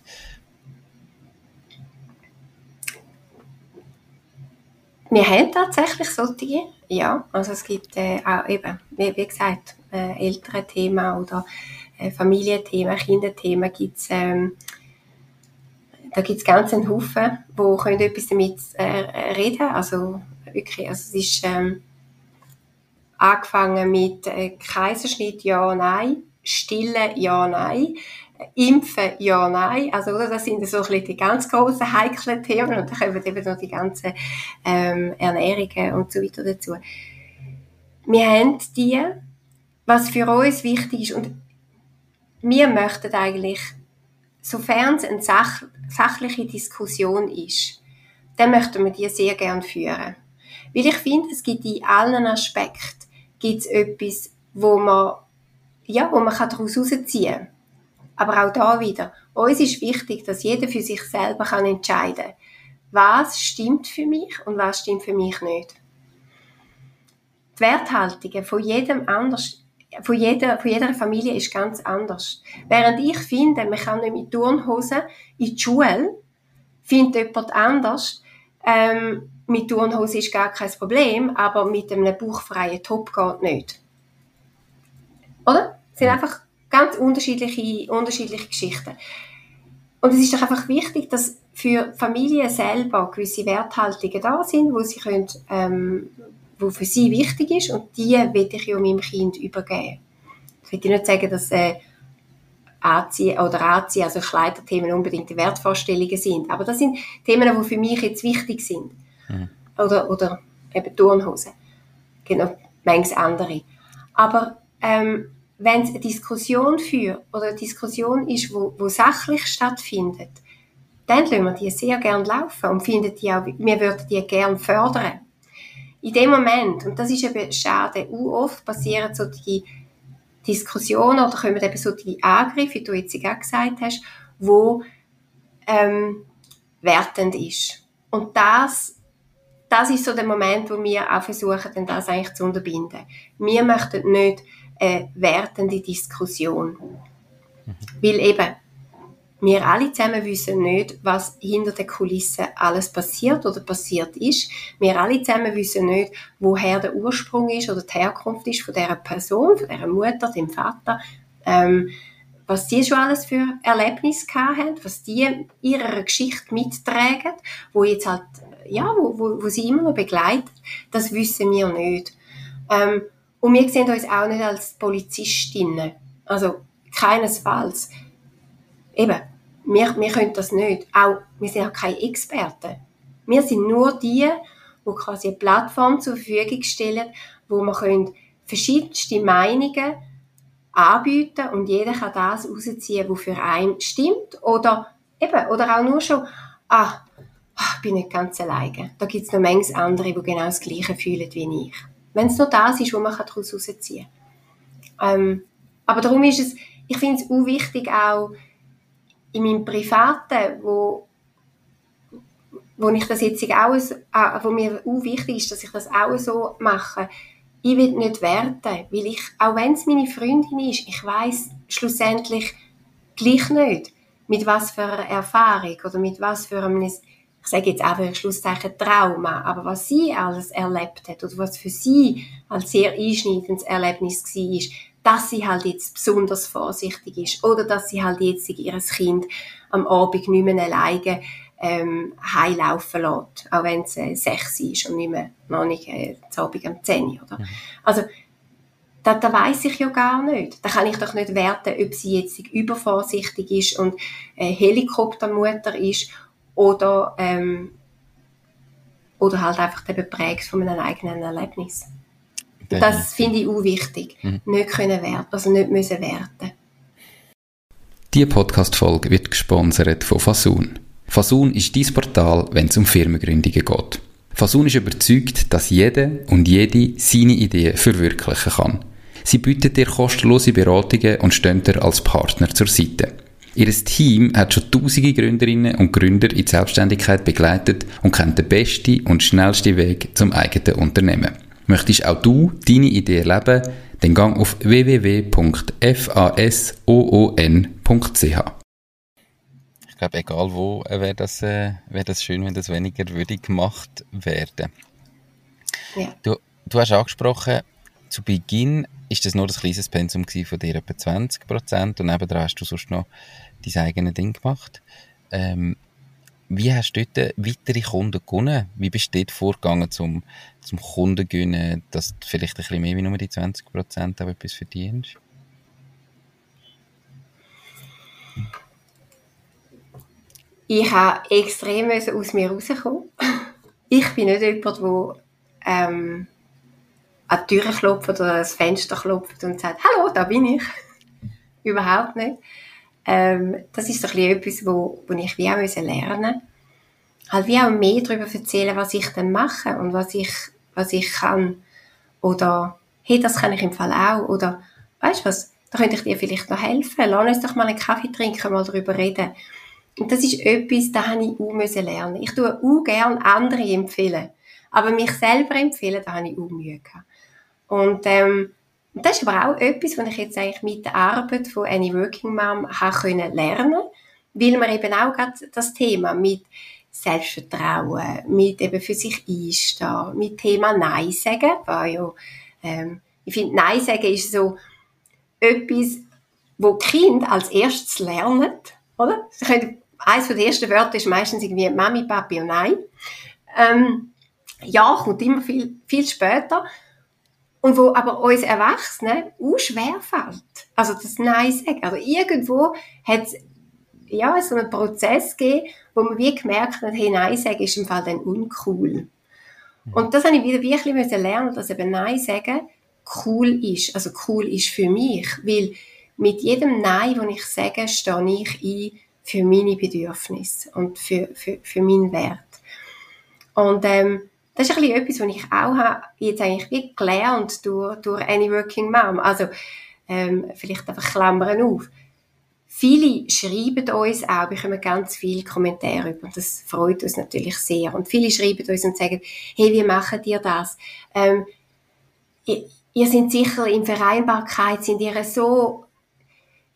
Wir haben tatsächlich solche, ja. Also es gibt äh, auch eben, wie, wie gesagt, äh, ältere Themen oder äh, Familienthemen, Kinderthemen gibt es ähm, da gibt es ganz einen Haufen, die können etwas damit äh, reden Also wirklich, also es ist ähm, angefangen mit äh, Kaiserschnitt, ja, nein, Stille, ja, nein, Impfen, ja, nein. Also, oder, das sind so ein bisschen die ganz grossen, heiklen Themen. Und dann kommen eben noch die ganzen ähm, Ernährungen und so weiter dazu. Wir haben die, was für uns wichtig ist. Und wir möchten eigentlich, sofern es eine sach sachliche Diskussion ist, dann möchten wir die sehr gerne führen. Weil ich finde, es gibt in allen Aspekten gibt's etwas, wo man, ja, wo man daraus herausziehen kann. Aber auch da wieder, uns ist wichtig, dass jeder für sich selber kann entscheiden kann, was stimmt für mich und was stimmt für mich nicht. Die Werthaltungen von jedem anders, von jeder, von jeder Familie ist ganz anders. Während ich finde, man kann nicht mit Turnhosen in die Schule, findet jemand anders, ähm, mit Turnhose ist gar kein Problem, aber mit einem bauchfreien Top geht nicht. Oder? Das sind einfach ganz unterschiedliche, unterschiedliche Geschichten. Und es ist doch einfach wichtig, dass für Familien selber gewisse Werthaltungen da sind, wo sie können, ähm, wo für sie wichtig ist und die will ich ja meinem Kind übergeben. Ich will nicht sagen, dass äh, Anziehen oder Anziehen, also Kleiderthemen unbedingt die Wertvorstellungen sind, aber das sind Themen, die für mich jetzt wichtig sind. Mhm. Oder, oder eben Turnhosen. Genau, manches andere. Aber ähm, wenn es eine Diskussion führt oder eine Diskussion ist, wo, wo sachlich stattfindet, dann lassen wir die sehr gern laufen und finden die auch, wir würden die gern fördern. In dem Moment, und das ist eben schade, oft passieren so die Diskussionen oder kommen eben so die Angriffe, wie du jetzt auch gesagt hast, wo ähm, wertend ist. Und das das ist so der Moment, wo wir auch versuchen, dann das eigentlich zu unterbinden. Wir möchten nicht eine wertende Diskussion. Mhm. Weil eben, wir alle zusammen wissen nicht, was hinter den Kulissen alles passiert oder passiert ist. Wir alle zusammen wissen nicht, woher der Ursprung ist oder die Herkunft ist von dieser Person, von dieser Mutter, dem Vater. Ähm, was die schon alles für Erlebnisse haben, was die ihrer Geschichte mittragen, wo jetzt halt, ja, wo, wo, wo sie immer noch begleitet, das wissen wir nicht. Ähm, und wir sehen uns auch nicht als Polizistinnen. Also, keinesfalls. Eben, wir, wir können das nicht. Auch, wir sind auch keine Experten. Wir sind nur die, die quasi eine Plattform zur Verfügung stellen, wo man können verschiedenste Meinungen anbieten und jeder kann das rausziehen, was für einen stimmt oder eben, oder auch nur schon, ah, ah ich bin nicht ganz alleine. Da gibt es noch manches andere, die genau das Gleiche fühlen wie ich. Wenn es nur das ist, was man daraus rausziehen kann. Ähm, aber darum ist es, ich finde es auch wichtig, auch in meinem Privaten, wo, wo ich das jetzt auch, äh, wo mir auch wichtig ist, dass ich das auch so mache, ich will nicht werten, weil ich, auch wenn es meine Freundin ist, ich weiß schlussendlich gleich nicht, mit was für einer Erfahrung oder mit was für einem, ich sage jetzt einfach ein Schlusszeichen Trauma, aber was sie alles erlebt hat oder was für sie als sehr einschneidendes Erlebnis war, dass sie halt jetzt besonders vorsichtig ist oder dass sie halt jetzt ihr Kind am Abend nicht mehr alleine ähm, heilaufen lässt, auch wenn es äh, sechs ist und nicht mehr, noch nicht äh, Abend um 10 oder? Mhm. Also, da, da weiß ich ja gar nicht. Da kann ich doch nicht werten, ob sie jetzt übervorsichtig ist und äh, Helikoptermutter ist oder, ähm, oder halt einfach beprägt von einem eigenen Erlebnis. Das finde ich auch wichtig. Mhm. Nicht können werten, also nicht müssen werten. Diese Podcast-Folge wird gesponsert von Fasun. Fasun ist dein Portal, wenn es um Firmengründungen geht. Fasun ist überzeugt, dass jeder und jede seine Ideen verwirklichen kann. Sie bietet dir kostenlose Beratungen und stehen dir als Partner zur Seite. Ihr Team hat schon tausende Gründerinnen und Gründer in die Selbstständigkeit begleitet und kennt den besten und schnellsten Weg zum eigenen Unternehmen. Möchtest auch du deine Idee erleben? Dann gang auf www.fasoon.ch glaube, egal wo, äh, wäre das, äh, wär das schön, wenn das weniger würdig gemacht werden. Ja. Du, du hast angesprochen, zu Beginn ist das nur ein kleines Pensum von dir, etwa 20 Prozent, und nebenan hast du sonst noch dein eigenes Ding gemacht. Ähm, wie hast du dort weitere Kunden gewonnen? Wie bist du dort vorgegangen, zum, zum Kunden gewinnen, dass du vielleicht ein bisschen mehr wie nur die 20 Prozent etwas verdienst? Ich habe extrem aus mir rauskommen. Ich bin nicht jemand, der ähm, an die Tür klopft oder ans Fenster klopft und sagt, hallo, da bin ich. Überhaupt nicht. Ähm, das ist doch etwas, wo, wo ich wie auch lernen musste. Halt wie auch mehr darüber erzählen, was ich dann mache und was ich, was ich kann. Oder, hey, das kann ich im Fall auch. Oder, weißt du was, da könnte ich dir vielleicht noch helfen. Lass uns doch mal einen Kaffee trinken, mal darüber reden. Und das ist etwas, da habe ich auch müssen lernen. Ich tue auch gerne andere empfehlen. Aber mich selber empfehlen, da habe ich auch Mühe gehabt. Und, ähm, das ist aber auch etwas, was ich jetzt eigentlich mit der Arbeit von Any Working Mom habe können lernen, weil man eben auch gerade das Thema mit Selbstvertrauen, mit eben für sich einstehen, mit Thema Nein sagen, weil ja, ähm, ich finde, Nein sagen ist so etwas, wo Kind als erstes lernen, oder? Eines der ersten Wörter ist meistens irgendwie Mami, Papi und Nein. Ähm, ja, kommt immer viel, viel später. Und wo aber uns Erwachsenen auch schwerfällt. Also das Nein sagen. Also irgendwo hat es ja, so einen Prozess gegeben, wo man wie gemerkt hat, hey, Nein sagen ist im Fall dann uncool. Mhm. Und das habe ich wieder wirklich müssen lernen, dass eben Nein sagen cool ist. Also cool ist für mich, weil mit jedem Nein, das ich sage, stehe ich ein für meine Bedürfnisse und für, für, für meinen Wert. Und ähm, das ist ein etwas, was ich auch habe, jetzt eigentlich wie gelernt durch, durch Any Working Mom. Also, ähm, vielleicht einfach Klammern auf. Viele schreiben uns auch, bekommen ganz viele Kommentare über das freut uns natürlich sehr. Und viele schreiben uns und sagen, hey, wie machen ihr das? Ähm, ihr, ihr seid sicher in Vereinbarkeit, sind ihr so,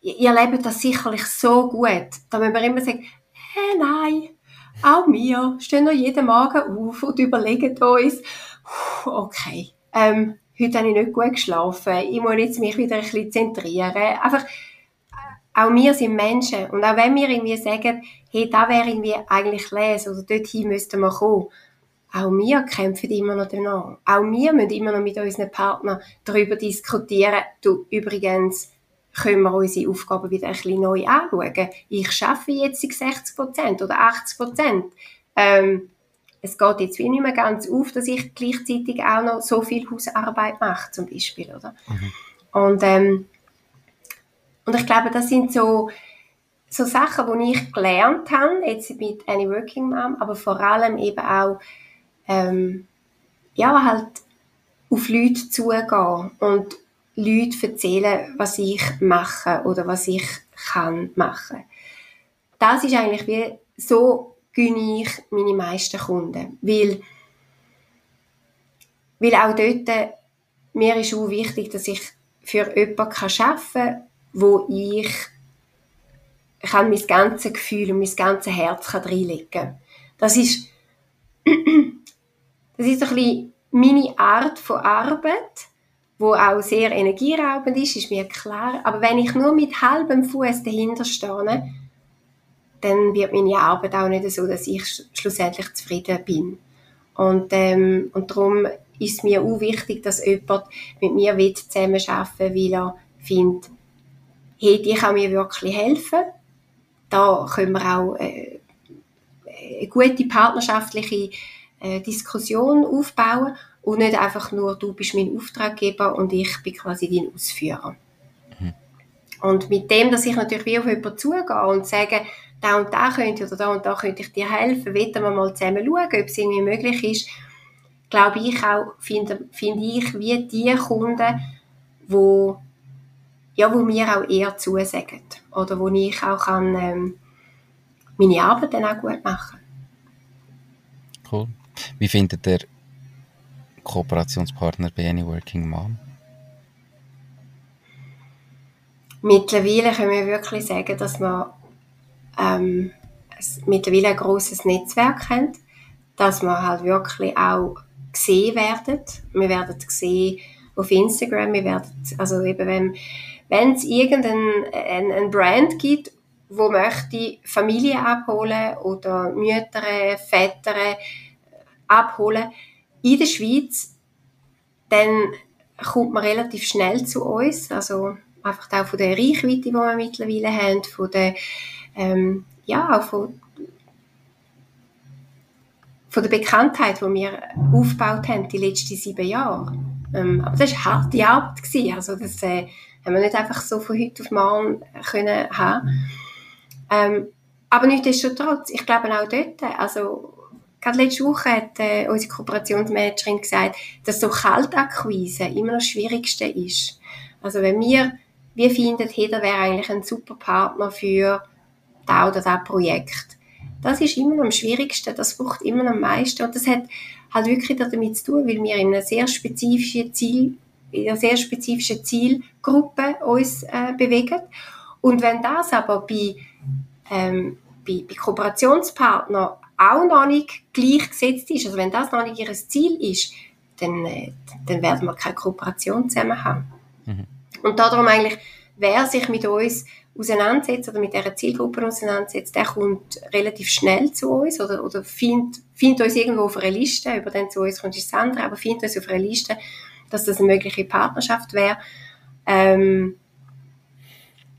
ihr lebt das sicherlich so gut. Da müssen wir immer sagen, hey, nein, auch wir stehen noch jeden Morgen auf und überlegen uns, okay, ähm, heute habe ich nicht gut geschlafen, ich muss jetzt mich wieder ein bisschen zentrieren. Einfach, auch wir sind Menschen. Und auch wenn wir irgendwie sagen, hey, da wäre irgendwie eigentlich les oder dorthin müssten wir kommen, auch wir kämpfen immer noch danach. Auch wir müssen immer noch mit unseren Partnern darüber diskutieren. Du, übrigens, können wir unsere Aufgaben wieder ein bisschen neu anschauen. Ich schaffe jetzt 60% oder 80% Ähm, es geht jetzt wie nicht mehr ganz auf, dass ich gleichzeitig auch noch so viel Hausarbeit mache, zum Beispiel, oder? Mhm. Und, ähm, und ich glaube, das sind so, so Sachen, die ich gelernt habe, jetzt mit Any Working Mom, aber vor allem eben auch, ähm, ja, halt auf Leute zugehen und Leute erzählen, was ich mache oder was ich kann machen. Das ist eigentlich wie, so gönne ich meine meisten Kunden. Weil, weil auch dort, mir ist auch wichtig, dass ich für jemanden arbeiten kann, wo ich kann mein ganzes Gefühl und mein ganzes Herz reinlegen kann. Das ist, das ist ein bisschen meine Art von Arbeit wo auch sehr energieraubend ist, ist mir klar. Aber wenn ich nur mit halbem Fuß dahinter stehe, dann wird meine Arbeit auch nicht so, dass ich schlussendlich zufrieden bin. Und, ähm, und darum ist mir auch wichtig, dass jemand mit mir zusammenarbeiten will, weil er findet, hey, die kann mir wirklich helfen. Da können wir auch äh, eine gute partnerschaftliche äh, Diskussion aufbauen und nicht einfach nur, du bist mein Auftraggeber und ich bin quasi dein Ausführer. Mhm. Und mit dem, dass ich natürlich wie auf jemanden zugehe und sage, da und da könnte oder da und da könnte ich dir helfen, wollen wir mal zusammen schauen, ob es irgendwie möglich ist, glaube ich auch, finde, finde ich, wie die Kunden, wo, ja, wo mir auch eher zusagen oder wo ich auch kann, ähm, meine Arbeit dann auch gut machen. Cool. Wie findet ihr Kooperationspartner bei Any Working Mom? Mittlerweile können wir wirklich sagen, dass wir ähm, mittlerweile ein großes Netzwerk haben, dass wir halt wirklich auch gesehen werden. Wir werden gesehen auf Instagram, wir werden, also eben wenn wenn es irgendein ein, ein Brand gibt, wo möchte Familie abholen oder Mütter, Väter abholen, in der Schweiz, dann kommt man relativ schnell zu uns. Also einfach auch von der Reichweite, die wir mittlerweile haben, von der, ähm, ja, auch von, von der Bekanntheit, die wir aufgebaut haben die letzten sieben Jahre. Ähm, aber das war harte Arbeit. Also das äh, haben wir nicht einfach so von heute auf morgen können haben. Ähm, aber nichtsdestotrotz, ich glaube auch dort, also gerade letzte Woche hat äh, unsere Kooperationsmanagerin gesagt, dass so Kaltakquise immer das Schwierigste ist. Also wenn wir, wir finden, da wäre eigentlich ein super Partner für da oder das Projekt. Das ist immer am schwierigsten, das braucht immer am meisten und das hat halt wirklich damit zu tun, weil wir in einer sehr spezifischen Ziel, in einer sehr spezifischen Zielgruppe uns äh, bewegen. Und wenn das aber bei, ähm, bei, bei Kooperationspartnern auch noch nicht gleichgesetzt ist, also wenn das noch nicht ihr Ziel ist, dann, äh, dann werden wir keine Kooperation zusammen haben. Mhm. Und darum eigentlich, wer sich mit uns auseinandersetzt oder mit dieser Zielgruppe auseinandersetzt, der kommt relativ schnell zu uns oder, oder findet, findet uns irgendwo auf einer Liste, über den zu uns kommt ist das andere, aber findet uns auf einer Liste, dass das eine mögliche Partnerschaft wäre. Ähm,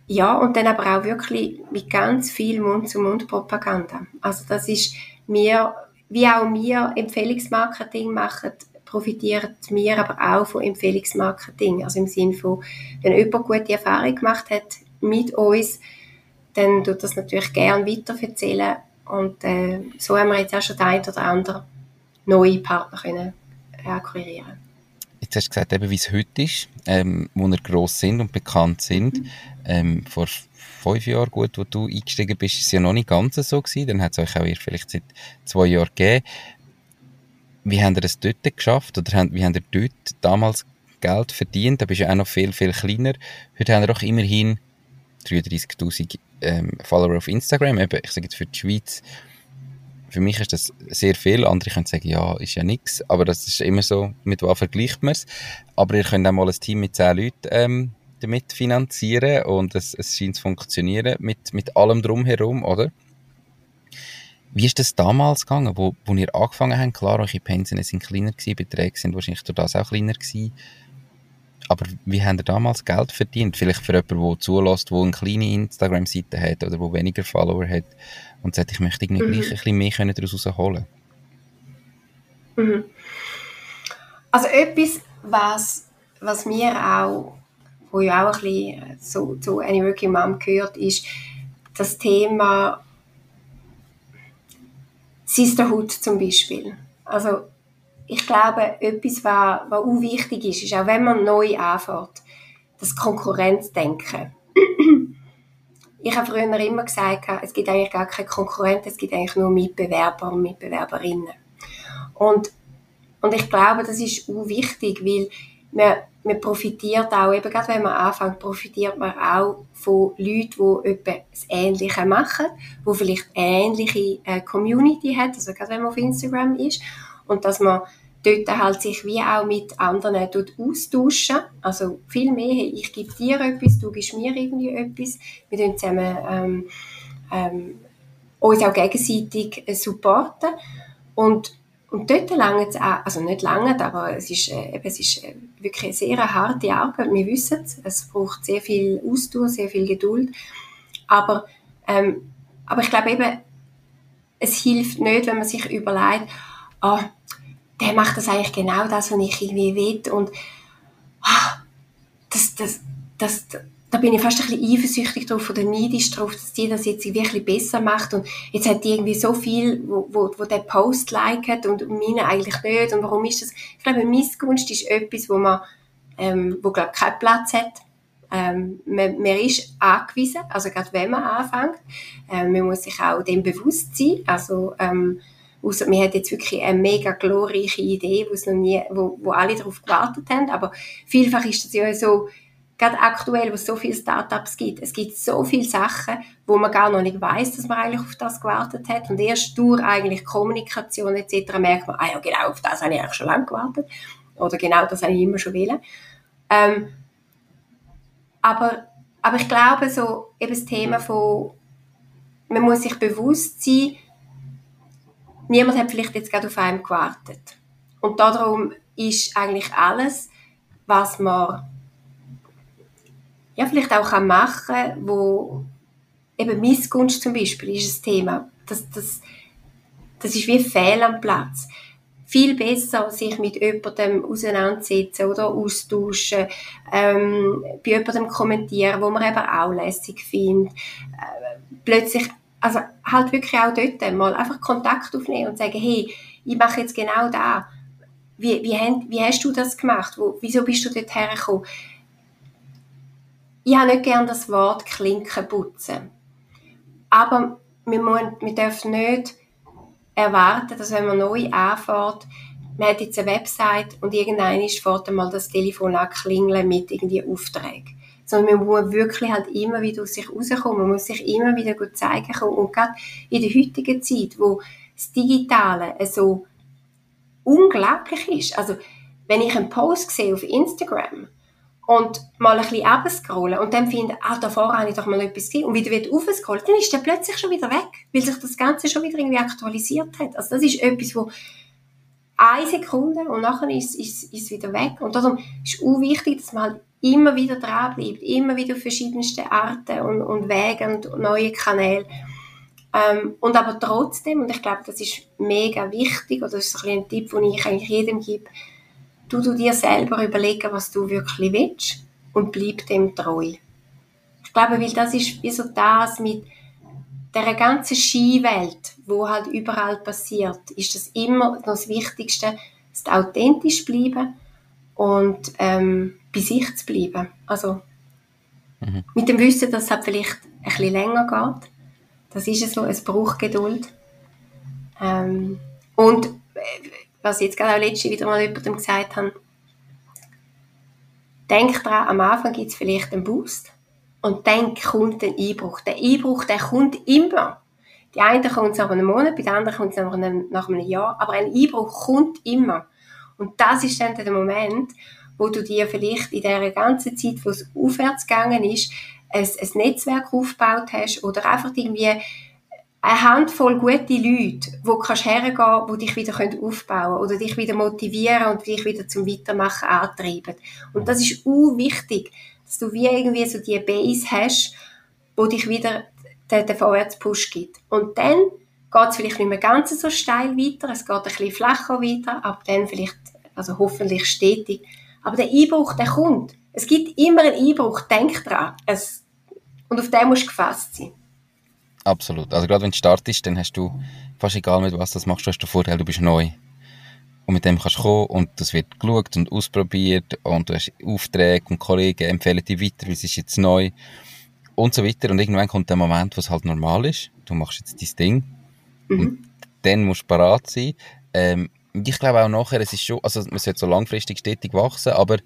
ja, und dann aber auch wirklich mit ganz viel Mund-zu-Mund-Propaganda. Also das ist mir, wie auch wir Empfehlungsmarketing machen, profitieren wir aber auch von Empfehlungsmarketing. Also im Sinne von, wenn jemand gute Erfahrung gemacht hat mit uns, dann tut das natürlich gerne weiterverzählen. Und äh, so haben wir jetzt auch schon den einen oder anderen neue Partner können akquirieren. Jetzt hast du gesagt, eben, wie es heute ist, ähm, wo wir gross sind und bekannt sind. Mhm. Ähm, vor fünf Jahren, gut, wo du eingestiegen bist, ist es ja noch nicht ganz so gewesen. Dann hat es euch auch vielleicht seit zwei Jahren gegeben. Wie habt ihr das dort geschafft? Oder wie habt ihr dort damals Geld verdient? Da bist du ja auch noch viel, viel kleiner. Heute haben wir doch immerhin 33.000 ähm, Follower auf Instagram. Eben, ich sage jetzt für die Schweiz, für mich ist das sehr viel. Andere können sagen, ja, ist ja nichts. Aber das ist immer so, mit was vergleicht man es. Aber ihr könnt auch mal ein Team mit 10 Leuten ähm, damit finanzieren und es, es scheint zu funktionieren mit, mit allem drumherum, oder? Wie ist das damals gegangen, wo, wo ihr angefangen habt? Klar, eure Pensionen sind kleiner gewesen, Beträge sind wahrscheinlich durch das auch kleiner gewesen. Aber wie habt ihr damals Geld verdient? Vielleicht für jemanden, der zulässt, der eine kleine Instagram-Seite hat oder der weniger Follower hat und sagt, ich möchte irgendwie mhm. gleich ein bisschen mehr daraus holen. Mhm. Also etwas, was, was mir auch, wo ja auch ein bisschen so, zu Any Working Mom gehört, ist das Thema Sisterhood zum Beispiel. Also ich glaube, etwas, was, was auch wichtig ist, ist auch wenn man neu anfängt, das Konkurrenzdenken. Ich habe früher immer gesagt, es gibt eigentlich gar keine Konkurrenten, es gibt eigentlich nur Mitbewerber und Mitbewerberinnen. Und, und ich glaube, das ist auch wichtig, weil man, man profitiert auch, eben gerade wenn man anfängt, profitiert man auch von Leuten, die etwas Ähnliches machen, die vielleicht eine ähnliche äh, Community hat, also gerade wenn man auf Instagram ist und dass man dort halt sich wie auch mit anderen austauschen. Also viel mehr, ich gebe dir etwas, du gibst mir irgendwie etwas. Wir tun zusammen ähm, ähm, uns auch gegenseitig äh, supporten. Und, und dort lange es auch, also nicht lange, aber es ist, äh, es ist äh, wirklich eine sehr harte Arbeit. Wir wissen es, es braucht sehr viel Ausdauer, sehr viel Geduld. Aber, ähm, aber ich glaube eben, es hilft nicht, wenn man sich überlegt, ah, der macht das eigentlich genau das, was ich irgendwie will. Und ah, das, das, das, da bin ich fast ein bisschen eifersüchtig drauf oder neidisch drauf, dass die das jetzt wirklich besser macht. Und jetzt hat die irgendwie so viel, wo, wo, wo der Post liket und meine eigentlich nicht. Und warum ist das? Ich glaube, Missgunst ist etwas, wo man, ähm, wo glaube keinen Platz hat. Ähm, man, man ist angewiesen, also gerade wenn man anfängt. Ähm, man muss sich auch dem bewusst sein. Also, ähm, Ausser man hat jetzt wirklich eine mega glorreiche Idee, wo's noch nie, wo, wo alle darauf gewartet haben. Aber vielfach ist das ja so, gerade aktuell, wo es so viele Startups gibt, es gibt so viele Sachen, wo man gar noch nicht weiß, dass man eigentlich auf das gewartet hat. Und erst durch eigentlich Kommunikation etc. merkt man, ah ja, genau, auf das habe ich eigentlich schon lange gewartet. Oder genau das habe ich immer schon wählen. Ähm, aber, aber ich glaube, so eben das Thema von, man muss sich bewusst sein, niemand hat vielleicht jetzt gerade auf einen gewartet. Und darum ist eigentlich alles, was man ja, vielleicht auch kann machen wo eben Missgunst zum Beispiel ist ein Thema. Das, das, das ist wie Fehl am Platz. Viel besser sich mit jemandem auseinandersetzen oder austauschen, ähm, bei jemandem kommentieren, wo man eben auch lässig findet. Äh, plötzlich, also halt wirklich auch dort mal einfach Kontakt aufnehmen und sagen, hey, ich mache jetzt genau da. Wie, wie, wie hast du das gemacht? Wo, wieso bist du dort hergekommen? Ich habe nicht gerne das Wort Klinken putzen. Aber wir, müssen, wir dürfen nicht erwarten, dass wenn man neu anfährt, man hat jetzt eine Website und irgendein ist fährt einmal das Telefon anklingeln mit irgendwie Aufträgen. Sondern man muss wirklich halt immer wieder aus sich rauskommen, man muss sich immer wieder gut zeigen können. Und gerade in der heutigen Zeit, wo das Digitale so unglaublich ist, also wenn ich einen Post sehe auf Instagram, und mal ein bisschen abscrollen und dann finde, ah, da vorne habe ich doch mal etwas gesehen und wieder wieder aufscrollen, dann ist der plötzlich schon wieder weg, weil sich das Ganze schon wieder irgendwie aktualisiert hat. Also das ist etwas, wo eine Sekunde und nachher ist es wieder weg. Und darum ist es auch wichtig, dass man halt immer wieder dran bleibt, immer wieder verschiedenste Arten und, und Wege und neue Kanäle. Ähm, und aber trotzdem, und ich glaube, das ist mega wichtig, oder das ist ein, ein Tipp, den ich eigentlich jedem gebe, du, du dir selber überlegen, was du wirklich willst und bleib dem treu. Ich glaube, weil das ist wie so das mit der ganzen Skiwelt, wo halt überall passiert, ist das immer das Wichtigste, dass authentisch bleiben und ähm, bei sich zu bleiben. Also mhm. mit dem Wissen, dass es halt vielleicht ein bisschen länger geht. Das ist so, es braucht Geduld. Ähm, und äh, was ich jetzt gerade auch letztens wieder mal jemandem gesagt habe, denk dran, am Anfang gibt es vielleicht einen Boost und dann kommt ein Einbruch. Der Einbruch, der kommt immer. Die einen kommt es nach einem Monat, bei den anderen kommt es nach einem, nach einem Jahr, aber ein Einbruch kommt immer. Und das ist dann der Moment, wo du dir vielleicht in der ganzen Zeit, wo es aufwärts gegangen ist, ein, ein Netzwerk aufgebaut hast oder einfach irgendwie eine Handvoll gute Leute, wo kannst hergehen, wo dich wieder aufbauen können oder dich wieder motivieren und dich wieder zum Weitermachen antreiben. Und das ist auch wichtig, dass du wie irgendwie so die Base hast, wo dich wieder den, den Vorwärtspush gibt. Und dann geht es vielleicht nicht mehr ganz so steil weiter, es geht ein bisschen flacher weiter, ab dann vielleicht, also hoffentlich stetig. Aber der Einbruch, der kommt. Es gibt immer einen Einbruch, denk dran. Es, und auf den musst du gefasst sein. Absolut. Also gerade wenn du startest, dann hast du fast egal mit was du machst, du hast den Vorteil, du bist neu. Und mit dem kannst du kommen und das wird geschaut und ausprobiert und du hast Aufträge und Kollegen empfehlen dir weiter, weil es ist jetzt neu und so weiter. Und irgendwann kommt der Moment, wo es halt normal ist. Du machst jetzt dein Ding mhm. und dann musst du parat sein. Ähm, ich glaube auch nachher, es ist schon, also man sollte so langfristig stetig wachsen, aber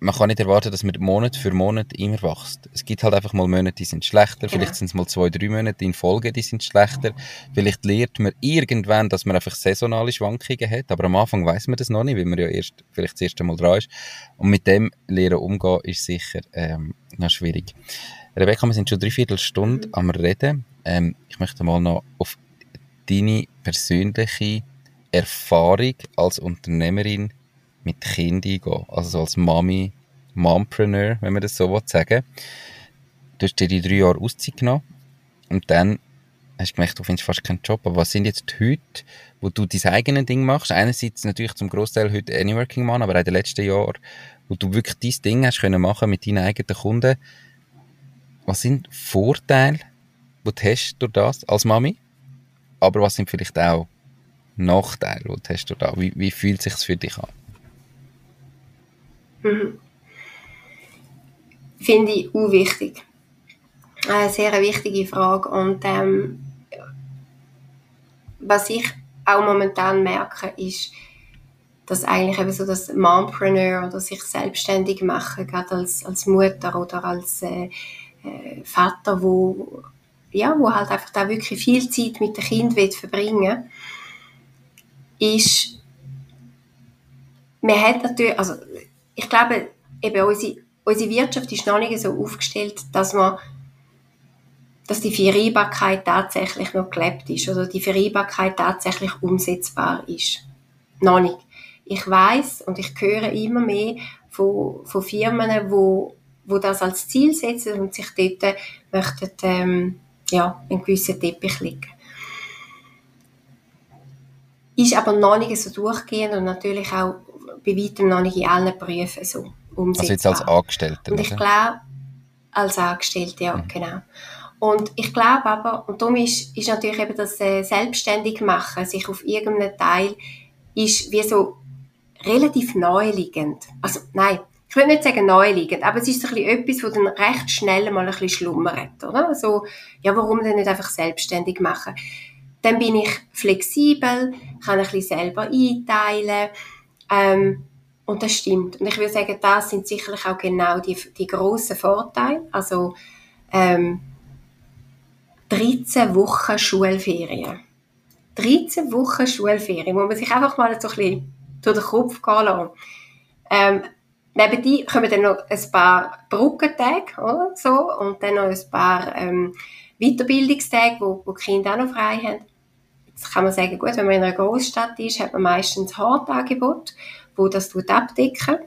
man kann nicht erwarten, dass man Monat für Monat immer wächst. Es gibt halt einfach mal Monate, die sind schlechter, genau. vielleicht sind es mal zwei, drei Monate in Folge, die sind schlechter. Vielleicht lernt man irgendwann, dass man einfach saisonale Schwankungen hat, aber am Anfang weiß man das noch nicht, weil man ja erst vielleicht das erste Mal dran ist. Und mit dem Lernen umgehen ist sicher ähm, noch schwierig. Rebecca, wir sind schon dreiviertel Stunde mhm. am Reden. Ähm, ich möchte mal noch auf deine persönliche Erfahrung als Unternehmerin mit Kind eingehen. Also als Mami, Mompreneur, wenn man das so sagen Du hast dir die drei Jahre Auszeit genommen und dann hast du gemerkt, du findest fast keinen Job. Aber was sind jetzt heute, wo du dein eigenes Ding machst? Einerseits natürlich zum Großteil heute Anyworking Man, aber auch in den letzten Jahren, wo du wirklich dein Ding hast können machen mit deinen eigenen Kunden. Was sind Vorteile, die du hast durch das als Mami? Aber was sind vielleicht auch Nachteile, die du hast durch das? Wie, wie fühlt es sich für dich an? Mhm. Finde ich auch wichtig. Eine sehr wichtige Frage. Und ähm, was ich auch momentan merke, ist, dass eigentlich eben so das Mompreneur oder sich selbstständig machen, gerade als, als Mutter oder als äh, äh, Vater, wo, ja, wo halt einfach da wirklich viel Zeit mit dem Kind verbringen ist, man hat natürlich, also ich glaube, eben unsere, unsere Wirtschaft ist noch nicht so aufgestellt, dass man dass die Vereinbarkeit tatsächlich noch gelebt ist oder die Vereinbarkeit tatsächlich umsetzbar ist. Noch nicht. Ich weiß und ich höre immer mehr von, von Firmen, wo, wo das als Ziel setzen und sich dort möchten, ähm, ja, einen gewissen Teppich legen. Ist aber noch nicht so durchgehend und natürlich auch bei weitem noch nicht in allen Berufen so umsetzbar. Also jetzt als Angestellte? Und ich glaube, als Angestellte, ja, mhm. genau. Und ich glaube aber, und darum ist, ist natürlich eben das äh, selbstständig machen, sich auf irgendeinen Teil, ist wie so relativ neuliegend. Also, nein, ich will nicht sagen neuliegend, aber es ist so ein bisschen etwas, das dann recht schnell mal ein bisschen schlummert, oder? Also, ja, warum denn nicht einfach selbstständig machen? Dann bin ich flexibel, kann ein bisschen selber einteilen, ähm, und das stimmt. Und ich würde sagen, das sind sicherlich auch genau die, die grossen Vorteile. Also, ähm, 13 Wochen Schulferien. 13 Wochen Schulferien, wo man sich einfach mal so ein bisschen durch den Kopf gehen lassen. Ähm, neben die kommen dann noch ein paar Brückentage, oder? So, und dann noch ein paar, ähm, Weiterbildungstage, wo, wo die Kinder auch noch frei haben. Jetzt kann man sagen, gut, wenn man in einer Großstadt ist, hat man meistens Hartangebot, wo das abdecken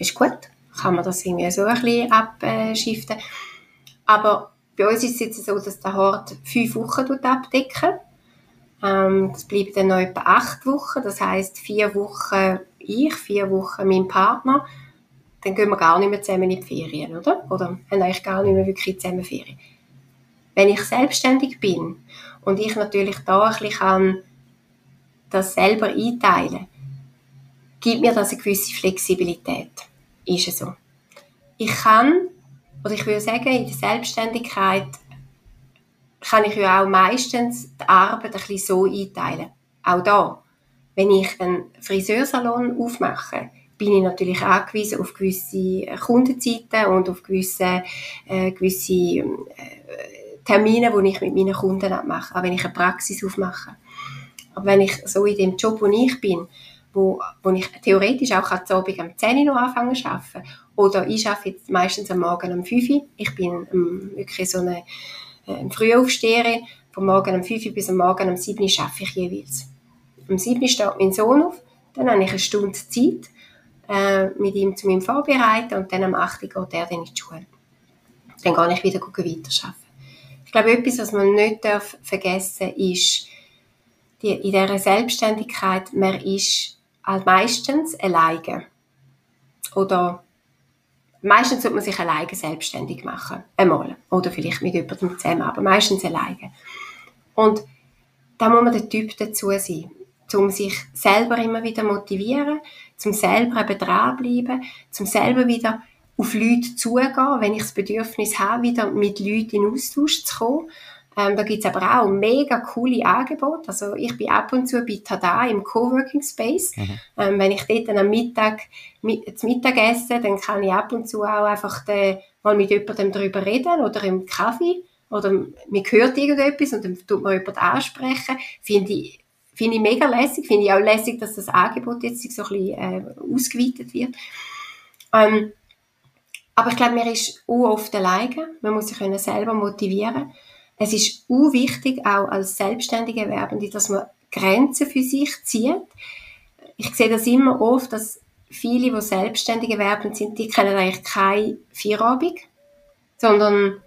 Ist gut, kann man das irgendwie so ein bisschen abschiften. Aber bei uns ist es jetzt so, dass der Hort fünf Wochen abdecken ähm, Das bleibt dann noch etwa acht Wochen. Das heißt vier Wochen ich, vier Wochen mein Partner. Dann gehen wir gar nicht mehr zusammen in die Ferien, oder? Oder haben eigentlich gar nicht mehr wirklich zusammen Ferien. Wenn ich selbstständig bin und ich natürlich da ein bisschen kann das selber einteilen, gibt mir das eine gewisse Flexibilität. Ist es so. Ich kann oder ich würde sagen, in der Selbstständigkeit kann ich ja auch meistens die Arbeit ein bisschen so einteilen. Auch da. Wenn ich einen Friseursalon aufmache, bin ich natürlich angewiesen auf gewisse Kundenzeiten und auf gewisse, äh, gewisse äh, Termine, die ich mit meinen Kunden mache, auch wenn ich eine Praxis aufmache. Aber wenn ich so in dem Job, wo ich bin, wo, wo ich theoretisch auch am Abend um 10 Uhr noch anfangen zu arbeiten oder ich arbeite jetzt meistens am Morgen um 5 Uhr. Ich bin ähm, wirklich so eine, äh, ein Frühaufsteherin. Vom Morgen um 5 Uhr bis am Morgen um 7 Uhr arbeite ich jeweils. Um 7 Uhr steht mein Sohn auf. Dann habe ich eine Stunde Zeit äh, mit ihm zu meinem Vorbereiten und dann am 8 Uhr geht er dann in die Schule. Dann gehe ich wieder weiterarbeiten. Ich glaube, etwas, was man nicht darf vergessen ist, die, in dieser Selbstständigkeit, man ist halt meistens alleine. Oder Meistens sollte man sich alleine selbstständig machen. Einmal. Oder vielleicht mit jemandem zusammen, aber meistens alleine. Und da muss man der Typ dazu sein, um sich selber immer wieder motivieren, zum selber eben dranbleiben, zum selber wieder auf Leute zugehen, wenn ich das Bedürfnis habe, wieder mit Leuten in Austausch zu kommen ähm, da gibt's aber auch mega coole Angebote. Also ich bin ab und zu bei Tada im Coworking Space. Mhm. Ähm, wenn ich dort dann am Mittag mit, zum Mittag esse, dann kann ich ab und zu auch einfach de, mal mit jemandem darüber reden oder im Kaffee oder man hört irgendetwas und dann tut man jemanden ansprechen. Finde ich, finde ich mega lässig. Finde ich auch lässig, dass das Angebot jetzt so ein bisschen äh, ausgeweitet wird. Ähm, aber ich glaube, man ist oft alleine. Man muss sich selber motivieren es ist wichtig, auch als selbstständige Werbende, dass man Grenzen für sich zieht. Ich sehe das immer oft, dass viele, die selbstständige Werbende sind, die kennen eigentlich keine Feierabend, sondern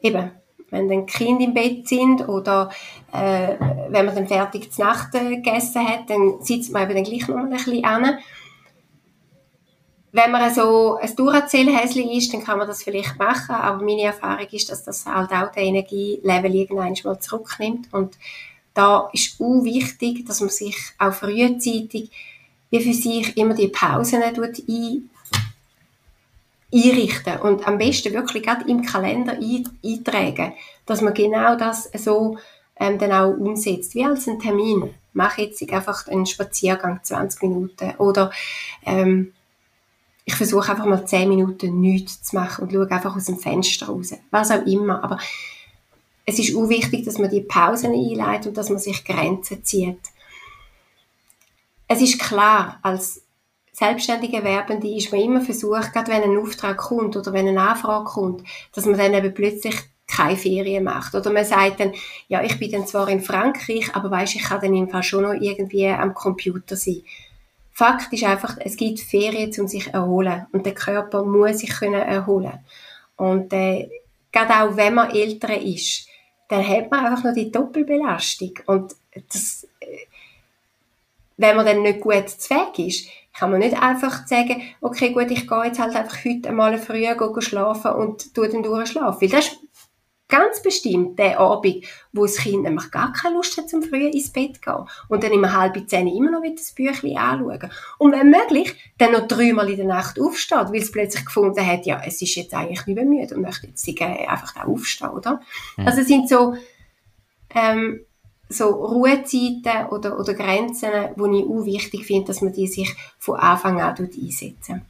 eben, wenn dann Kinder im Bett sind oder äh, wenn man dann fertig zur Nacht gegessen hat, dann sitzt man eben dann gleich noch ein bisschen an. Wenn man so ein Duracell-Häschen ist, dann kann man das vielleicht machen, aber meine Erfahrung ist, dass das halt auch den Energielevel irgendwann mal zurücknimmt. Und da ist auch wichtig, dass man sich auch frühzeitig wie für sich immer die Pausen ein, einrichten und am besten wirklich gerade im Kalender eintragen, dass man genau das so ähm, dann auch umsetzt, wie als ein Termin. Mach jetzt einfach einen Spaziergang 20 Minuten oder ähm, ich versuche einfach mal zehn Minuten nichts zu machen und schaue einfach aus dem Fenster raus. Was auch immer. Aber es ist auch wichtig, dass man die Pausen einleitet und dass man sich Grenzen zieht. Es ist klar, als selbstständige Werbende ist man immer versucht, gerade wenn ein Auftrag kommt oder wenn eine Anfrage kommt, dass man dann eben plötzlich keine Ferien macht. Oder man sagt dann, ja, ich bin dann zwar in Frankreich, aber weiß ich kann dann im Fall schon noch irgendwie am Computer sein Fakt ist einfach, es gibt Ferien, um sich zu erholen. Und der Körper muss sich können erholen. Und äh, gerade auch wenn man älter ist, dann hat man einfach noch die Doppelbelastung. Und das, äh, wenn man dann nicht gut Weg ist, kann man nicht einfach sagen, okay, gut, ich gehe jetzt halt einfach heute einmal früher schlafen und tu dann durchschlafen. Weil das ist ganz bestimmt der Abend, wo das Kind nämlich gar keine Lust hat, zum früh ins Bett zu gehen. Und dann immer halb zehn immer noch wieder das Büchlein anschauen. Und wenn möglich, dann noch dreimal in der Nacht aufsteht, weil es plötzlich gefunden hat, ja, es ist jetzt eigentlich nicht mehr müde und möchte jetzt einfach auch aufstehen, oder? Mhm. Also es sind so, ähm, so Ruhezeiten oder, oder Grenzen, die ich auch wichtig finde, dass man die sich von Anfang an einsetzen.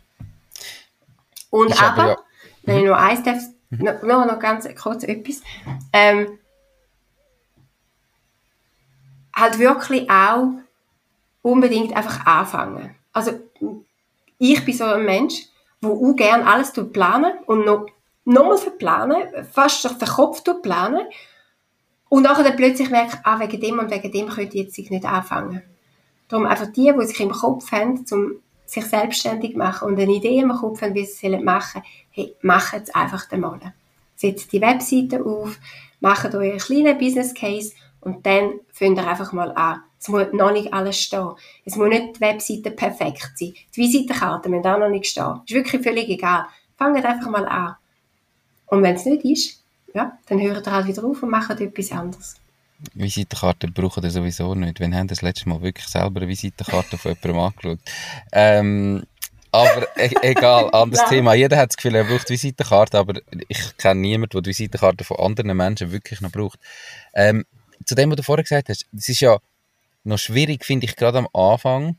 Und aber, ja. wenn ich noch eins darf, mhm. noch, noch ganz kurz etwas, ähm, halt wirklich auch unbedingt einfach anfangen. Also ich bin so ein Mensch, der auch gerne alles planen und noch nochmal verplanen, fast den Kopf planen und nachher dann plötzlich merke ah, wegen dem und wegen dem könnte ich jetzt nicht anfangen. Darum einfach die, die sich im Kopf haben, um sich selbstständig zu machen und eine Idee im Kopf haben, wie sie es machen hey, machen es einfach einmal. Setzt die Webseite auf, macht euren kleinen Business Case und dann fängt ihr einfach mal an. Es muss noch nicht alles stehen. Es muss nicht die Webseite perfekt sein. Die Visitenkarte müssen auch noch nicht stehen. Ist wirklich völlig egal. Fangt einfach mal an. Und wenn es nicht ist, ja, dann hören ihr halt wieder auf und machen etwas anderes. Visitenkarten brauchen ihr sowieso nicht. Wenn haben das letzte Mal wirklich selber eine Visitenkarte von jemandem angeschaut? Ähm, aber e egal, anderes Thema. Jeder hat das Gefühl, er braucht Visitenkarte, aber ich kenne niemanden, der die Visitenkarte von anderen Menschen wirklich noch braucht. Ähm, zu dem, was du vorher gesagt hast, es ist ja noch schwierig, finde ich, gerade am Anfang,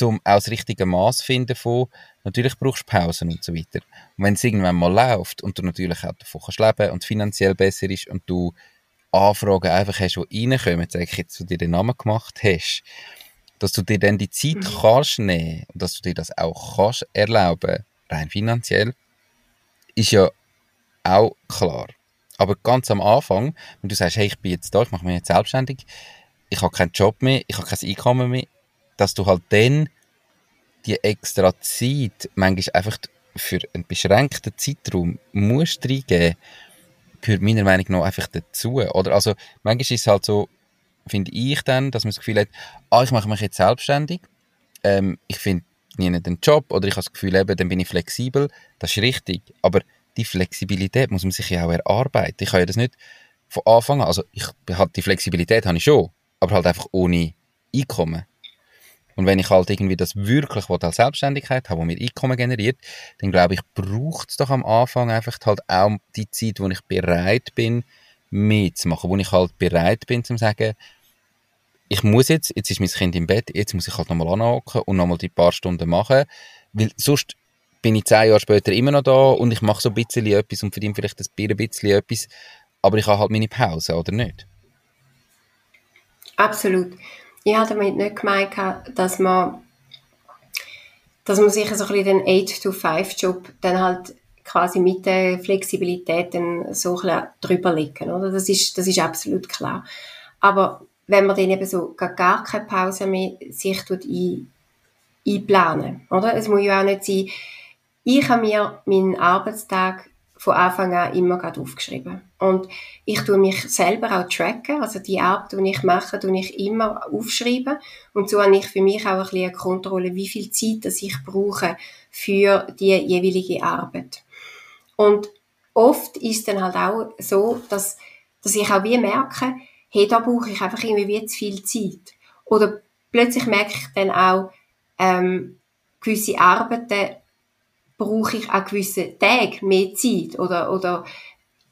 um auch das richtige Maß zu finden von, natürlich brauchst du Pausen und so weiter. Und wenn es irgendwann mal läuft und du natürlich auch davon kannst leben und finanziell besser ist und du Anfragen einfach hast, die reinkommen, sag ich jetzt, du dir den Namen gemacht hast, dass du dir dann die Zeit mhm. kannst nehmen und dass du dir das auch kannst erlauben, rein finanziell, ist ja auch klar. Aber ganz am Anfang, wenn du sagst, hey, ich bin jetzt da, ich mache mich jetzt selbstständig, ich habe keinen Job mehr, ich habe kein Einkommen mehr, dass du halt dann die extra Zeit manchmal einfach für einen beschränkten Zeitraum musst reingeben, gehört meiner Meinung nach einfach dazu. Oder also manchmal ist es halt so, finde ich dann, dass man das Gefühl hat, ah, ich mache mich jetzt selbstständig, ähm, ich finde nie einen Job oder ich habe das Gefühl, eben, dann bin ich flexibel. Das ist richtig, aber die Flexibilität muss man sich ja auch erarbeiten. Ich kann ja das nicht von Anfang an, also ich halt die Flexibilität habe ich schon, aber halt einfach ohne Einkommen. Und wenn ich halt irgendwie das wirklich als Selbstständigkeit habe, wo mir Einkommen generiert, dann glaube ich, braucht es doch am Anfang einfach halt auch die Zeit, wo ich bereit bin, mitzumachen, wo ich halt bereit bin, zu sagen, ich muss jetzt, jetzt ist mein Kind im Bett, jetzt muss ich halt nochmal anhocken und nochmal die paar Stunden machen, weil sonst bin ich zehn Jahre später immer noch da und ich mache so ein bisschen etwas und verdiene vielleicht ein bisschen etwas, aber ich habe halt meine Pause, oder nicht? Absolut ich habe damit nicht gemeint, dass man, dass man sich so ein bisschen den 8-to-5-Job dann halt quasi mit der Flexibilität dann so ein drüber legen, oder? Das ist, das ist absolut klar. Aber wenn man dann eben so gar, keine Pause mehr sich ein, einplanen, oder? Es muss ja auch nicht sein, ich habe mir meinen Arbeitstag von Anfang an immer gerade aufgeschrieben. Und ich tue mich selber auch tracken, also die Arbeit, die ich mache, tue ich immer aufschreiben. Und so habe ich für mich auch ein bisschen eine Kontrolle, wie viel Zeit das ich brauche für die jeweilige Arbeit. Und oft ist dann halt auch so, dass, dass ich auch wie merke, hey, da brauche ich einfach irgendwie wie zu viel Zeit. Oder plötzlich merke ich dann auch, ähm, gewisse Arbeiten brauche ich an gewissen Tagen mehr Zeit oder, oder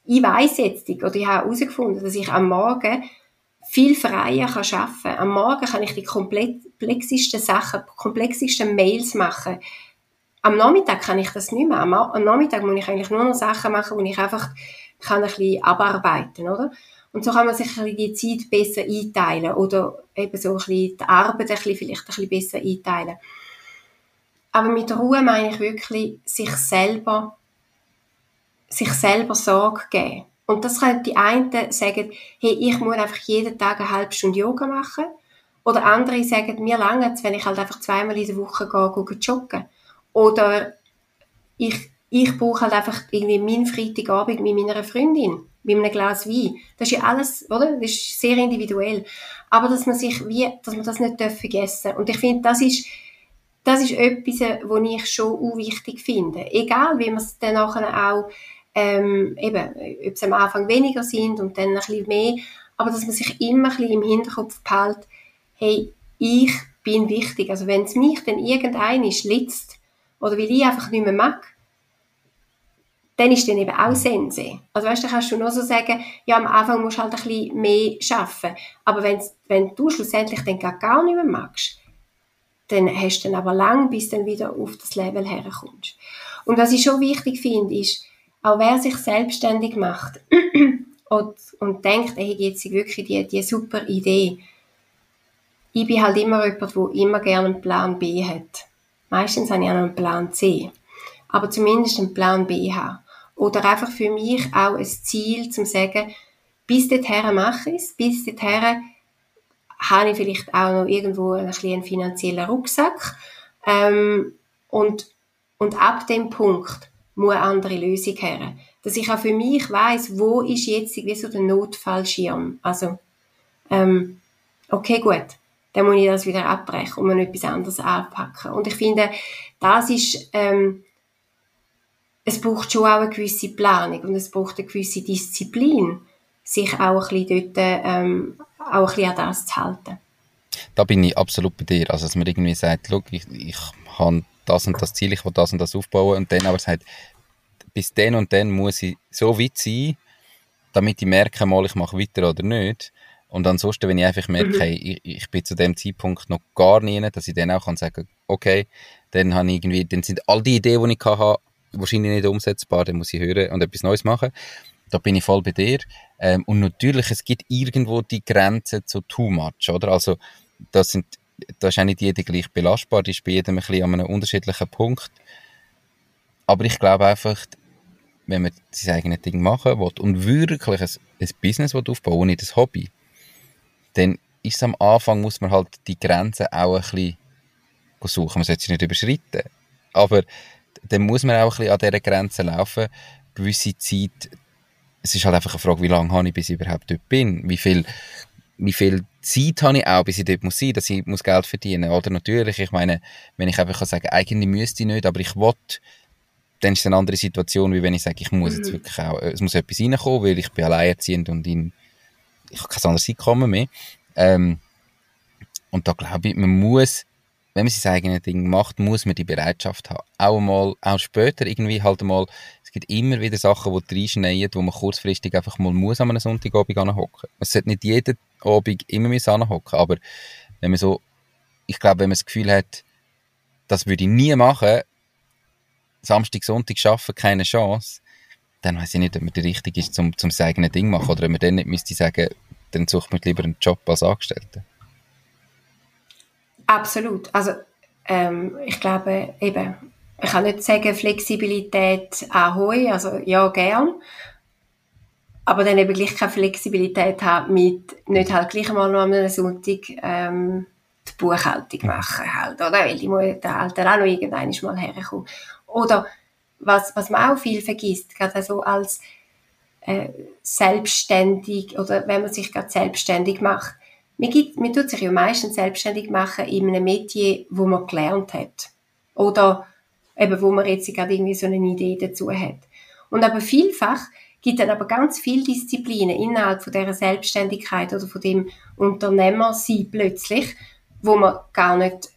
ich weiß jetzt, oder ich habe herausgefunden, dass ich am Morgen viel freier kann arbeiten kann. Am Morgen kann ich die komplexesten Sachen, komplexesten Mails machen. Am Nachmittag kann ich das nicht mehr. Am, Nachmittag muss ich eigentlich nur noch Sachen machen, wo ich einfach kann ein bisschen abarbeiten, oder? Und so kann man sich die Zeit besser einteilen oder eben so ein bisschen die Arbeit ein bisschen, vielleicht ein bisschen besser einteilen. Aber mit Ruhe meine ich wirklich, sich selber, sich selber Sorge geben. Und das können die einen sagen, hey, ich muss einfach jeden Tag eine halbe Stunde Yoga machen. Oder andere sagen, mir lange wenn ich halt einfach zweimal in der Woche gehe, gehe joggen. Oder ich, ich brauche halt einfach irgendwie meinen Freitagabend mit meiner Freundin, mit einem Glas Wein. Das ist ja alles, oder? Das ist sehr individuell. Aber dass man sich wie, dass man das nicht vergessen darf. Und ich finde, das ist, das ist etwas, was ich schon wichtig finde. Egal, wie man es dann nachher auch, ähm, eben, ob es am Anfang weniger sind und dann ein bisschen mehr, aber dass man sich immer ein bisschen im Hinterkopf behält, hey, ich bin wichtig. Also wenn es mich dann irgendeiner schlitzt, oder weil ich einfach nicht mehr mag, dann ist dann eben auch Sense. Also weißt du, kannst du nur so sagen, ja, am Anfang musst du halt ein bisschen mehr arbeiten. Aber wenn du schlussendlich dann gar nicht mehr magst, dann hast du dann aber lang, bis du dann wieder auf das Level herkommst. Und was ich schon wichtig finde, ist, auch wer sich selbstständig macht und, und denkt, hey, jetzt wirklich die, die super Idee. Ich bin halt immer jemand, der immer gerne einen Plan B hat. Meistens habe ich auch noch einen Plan C. Aber zumindest einen Plan B haben. Oder einfach für mich auch ein Ziel, zum sagen, bis dorthin mache ich es, bis dorthin habe ich vielleicht auch noch irgendwo ein einen finanziellen Rucksack. Ähm, und, und ab dem Punkt muss eine andere Lösung her. Dass ich auch für mich weiß, wo ist jetzt wie so der Notfallschirm. Also, ähm, okay, gut, dann muss ich das wieder abbrechen und mir etwas anderes anpacken. Und ich finde, das ist, ähm, es braucht schon auch eine gewisse Planung und es braucht eine gewisse Disziplin, sich auch ein bisschen dort ähm, auch ein bisschen an das zu halten. Da bin ich absolut bei dir. Also, dass man irgendwie sagt, ich, ich habe das und das Ziel, ich will das und das aufbauen und dann aber sagt, bis dann und dann muss ich so weit sein, damit ich merke, mal ich mache weiter oder nicht. Und ansonsten, wenn ich einfach merke, mhm. hey, ich, ich, bin zu dem Zeitpunkt noch gar nie, dass ich dann auch kann sagen, okay, dann habe ich irgendwie, dann sind all die Ideen, die ich hatte, wahrscheinlich nicht umsetzbar, dann muss ich hören und etwas Neues machen. Da bin ich voll bei dir. Ähm, und natürlich, es gibt irgendwo die Grenze zu too much, oder? Also, das sind, da ist auch nicht jeder gleich belastbar, die ist bei jedem ein bisschen an einem unterschiedlichen Punkt. Aber ich glaube einfach, wenn man sein eigenes Ding machen will und wirklich ein, ein Business aufbauen will, nicht ein Hobby, dann ist am Anfang, muss man halt die Grenzen auch ein bisschen suchen. Man sollte sie nicht überschreiten. Aber dann muss man auch ein bisschen an dieser Grenze laufen. Gewisse Zeit, es ist halt einfach eine Frage, wie lange habe ich, bis ich überhaupt dort bin? Wie viel, wie viel Zeit habe ich auch, bis ich dort muss sein, dass ich muss Geld verdienen Oder natürlich, ich meine, wenn ich einfach sagen kann, eigentlich müsste ich nicht, aber ich will, dann ist es eine andere Situation, wie wenn ich sage, ich muss mhm. jetzt wirklich auch, es muss etwas reinkommen, weil ich bin alleinerziehend und in, ich habe kein anderes Einkommen mehr. Ähm, und da glaube ich, man muss wenn man sein eigenes Ding macht, muss man die Bereitschaft haben. Auch mal, auch später irgendwie halt mal, es gibt immer wieder Sachen, die reinschneiden, wo man kurzfristig einfach mal muss an einem Sonntagabend anhocken. Man sollte nicht jeden Abend immer anhocken, aber wenn man so, ich glaube, wenn man das Gefühl hat, das würde ich nie machen, Samstag, Sonntag arbeiten, keine Chance, dann weiß ich nicht, ob man der Richtige ist, zum, zum sein eigenes Ding machen, oder ob man dann nicht müsste sagen, dann sucht man lieber einen Job als Angestellter. Absolut. Also ähm, ich glaube eben, ich kann nicht sagen Flexibilität ahoi, also ja gern, aber dann eben gleich keine Flexibilität haben mit nicht halt gleich mal noch am Sonntag ähm, die Buchhaltung machen halt, oder? Weil die muss der halt auch noch irgendwann mal herkommen. Oder was, was man auch viel vergisst, gerade so als äh, selbstständig oder wenn man sich gerade selbstständig macht, man, gibt, man tut sich ja meistens selbstständig machen in einem Metier, wo man gelernt hat. Oder eben, wo man jetzt gerade irgendwie so eine Idee dazu hat. Und aber vielfach gibt dann aber ganz viele Disziplinen innerhalb von dieser Selbstständigkeit oder von dem Unternehmer sein plötzlich, wo man gar nicht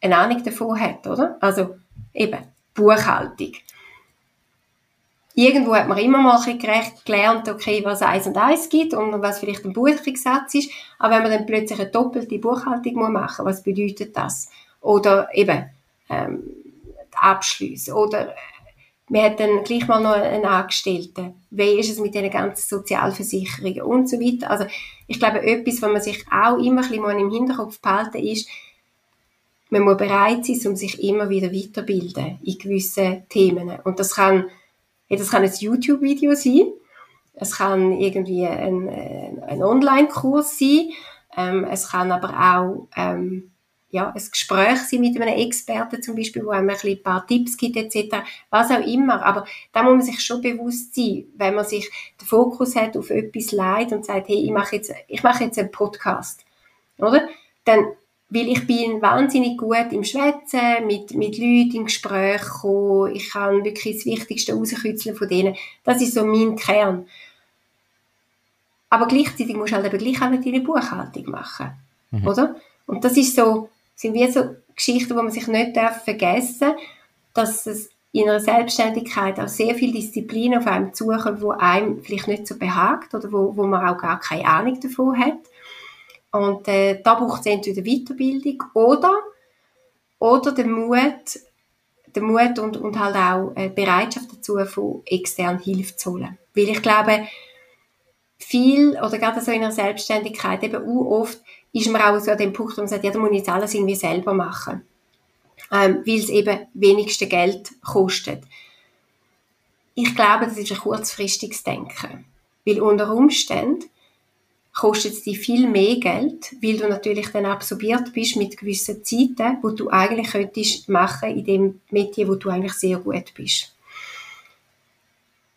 eine Ahnung davon hat, oder? Also eben Buchhaltung irgendwo hat man immer mal gerecht gelernt, okay, was eins und eins gibt und was vielleicht ein Buchungssatz ist. Aber wenn man dann plötzlich eine doppelte Buchhaltung machen muss was bedeutet das? Oder eben ähm, Abschlüsse oder äh, man hat dann gleich mal noch einen Angestellten. Wie ist es mit den ganzen Sozialversicherungen und so weiter? Also ich glaube, etwas, was man sich auch immer ein bisschen im Hinterkopf behalten ist, man muss bereit sein, um sich immer wieder weiterbilden in gewissen Themen. Und das kann das kann ein YouTube-Video sein, es kann irgendwie ein, ein Online-Kurs sein, Ähm, es kann aber auch ähm, ja, ein Gespräch sein mit einem Experten zum Beispiel, wo einem ein, ein paar Tipps gibt etc., was auch immer. Aber da muss man sich schon bewusst sein, wenn man sich den Fokus hat auf etwas leid und sagt, hey, ich mache jetzt, ich mache jetzt einen Podcast, oder? Dann, weil ich bin wahnsinnig gut im Schwätzen, mit, mit Leuten im Gespräch kommen, ich kann wirklich das Wichtigste rauskitzeln von denen. Das ist so mein Kern. Aber gleichzeitig musst du halt eben gleich auch deine Buchhaltung machen, mhm. oder? Und das ist so, sind wie so Geschichten, wo man sich nicht darf vergessen dass es in einer Selbstständigkeit auch sehr viel Disziplin auf einem zukommt, wo einem vielleicht nicht so behagt oder wo, wo man auch gar keine Ahnung davon hat. Und äh, da braucht es entweder Weiterbildung oder, oder den Mut, den Mut und, und halt auch äh, Bereitschaft dazu, von extern Hilfe zu holen. Weil ich glaube, viel, oder gerade so in der Selbstständigkeit, eben oft ist man auch so an dem Punkt, wo man sagt, ja, da muss ich jetzt alles irgendwie selber machen. Ähm, weil es eben wenigste Geld kostet. Ich glaube, das ist ein kurzfristiges Denken. Weil unter Umständen kostet es dich viel mehr Geld, weil du natürlich dann absorbiert bist mit gewissen Zeiten, wo du eigentlich könntest machen in dem Metier, wo du eigentlich sehr gut bist.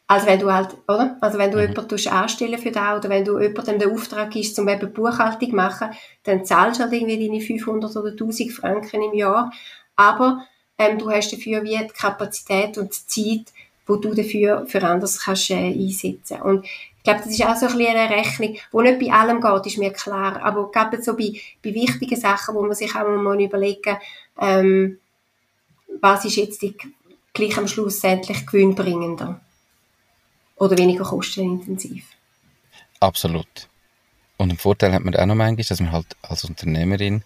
Also wenn du halt, oder? Also wenn du mhm. jemanden anstellen für das oder wenn du jemandem den Auftrag gibst, um eben Buchhaltung zu machen, dann zahlst du halt irgendwie deine 500 oder 1000 Franken im Jahr. Aber ähm, du hast dafür wie die Kapazität und die Zeit, wo du dafür für anderes kannst äh, einsetzen. Und ich glaube, das ist auch so ein bisschen eine Rechnung, wo nicht bei allem geht, ist mir klar. Aber gerade so bei, bei wichtigen Sachen, wo man sich auch mal überlegen, ähm, was ist jetzt die, gleich am Schluss endlich gewinnbringender oder weniger kostenintensiv. Absolut. Und ein Vorteil hat man auch noch manchmal, dass man halt als Unternehmerin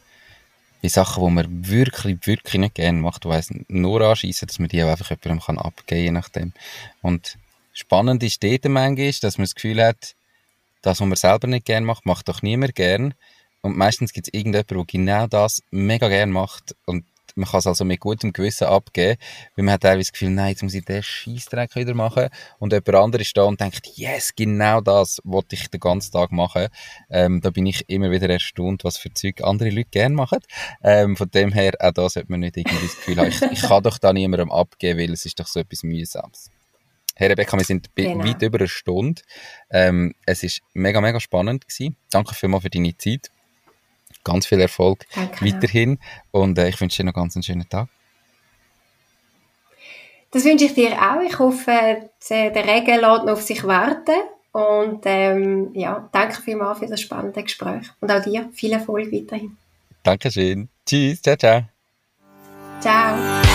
die Sachen, die man wirklich, wirklich nicht gerne macht, weiss, nur anschießen, dass man die auch einfach jemandem kann abgeben, je nachdem. Und spannend ist dort manchmal, dass man das Gefühl hat, das, was man selber nicht gerne macht, macht doch niemand gern. Und meistens gibt es irgendjemanden, der genau das mega gern macht und man kann es also mit gutem Gewissen abgeben, weil man hat teilweise das Gefühl, nein, jetzt muss ich den Scheissdreck wieder machen und jemand anderes da und denkt, yes, genau das wollte ich den ganzen Tag machen. Ähm, da bin ich immer wieder erstaunt, was für Zeug andere Leute gerne machen. Ähm, von dem her, auch da sollte man nicht irgendwie das Gefühl haben, ich, ich kann doch da niemandem abgeben, weil es ist doch so etwas Mühsames. Herr Rebecca, wir sind genau. weit über eine Stunde. Ähm, es ist mega, mega spannend gewesen. Danke vielmals für deine Zeit ganz viel Erfolg Danke. weiterhin und äh, ich wünsche dir noch ganz einen schönen Tag. Das wünsche ich dir auch. Ich hoffe, der Regen lässt noch auf sich warten. Und ähm, ja, danke vielmals für das spannende Gespräch. Und auch dir viel Erfolg weiterhin. Dankeschön. Tschüss. Ciao, ciao. Ciao.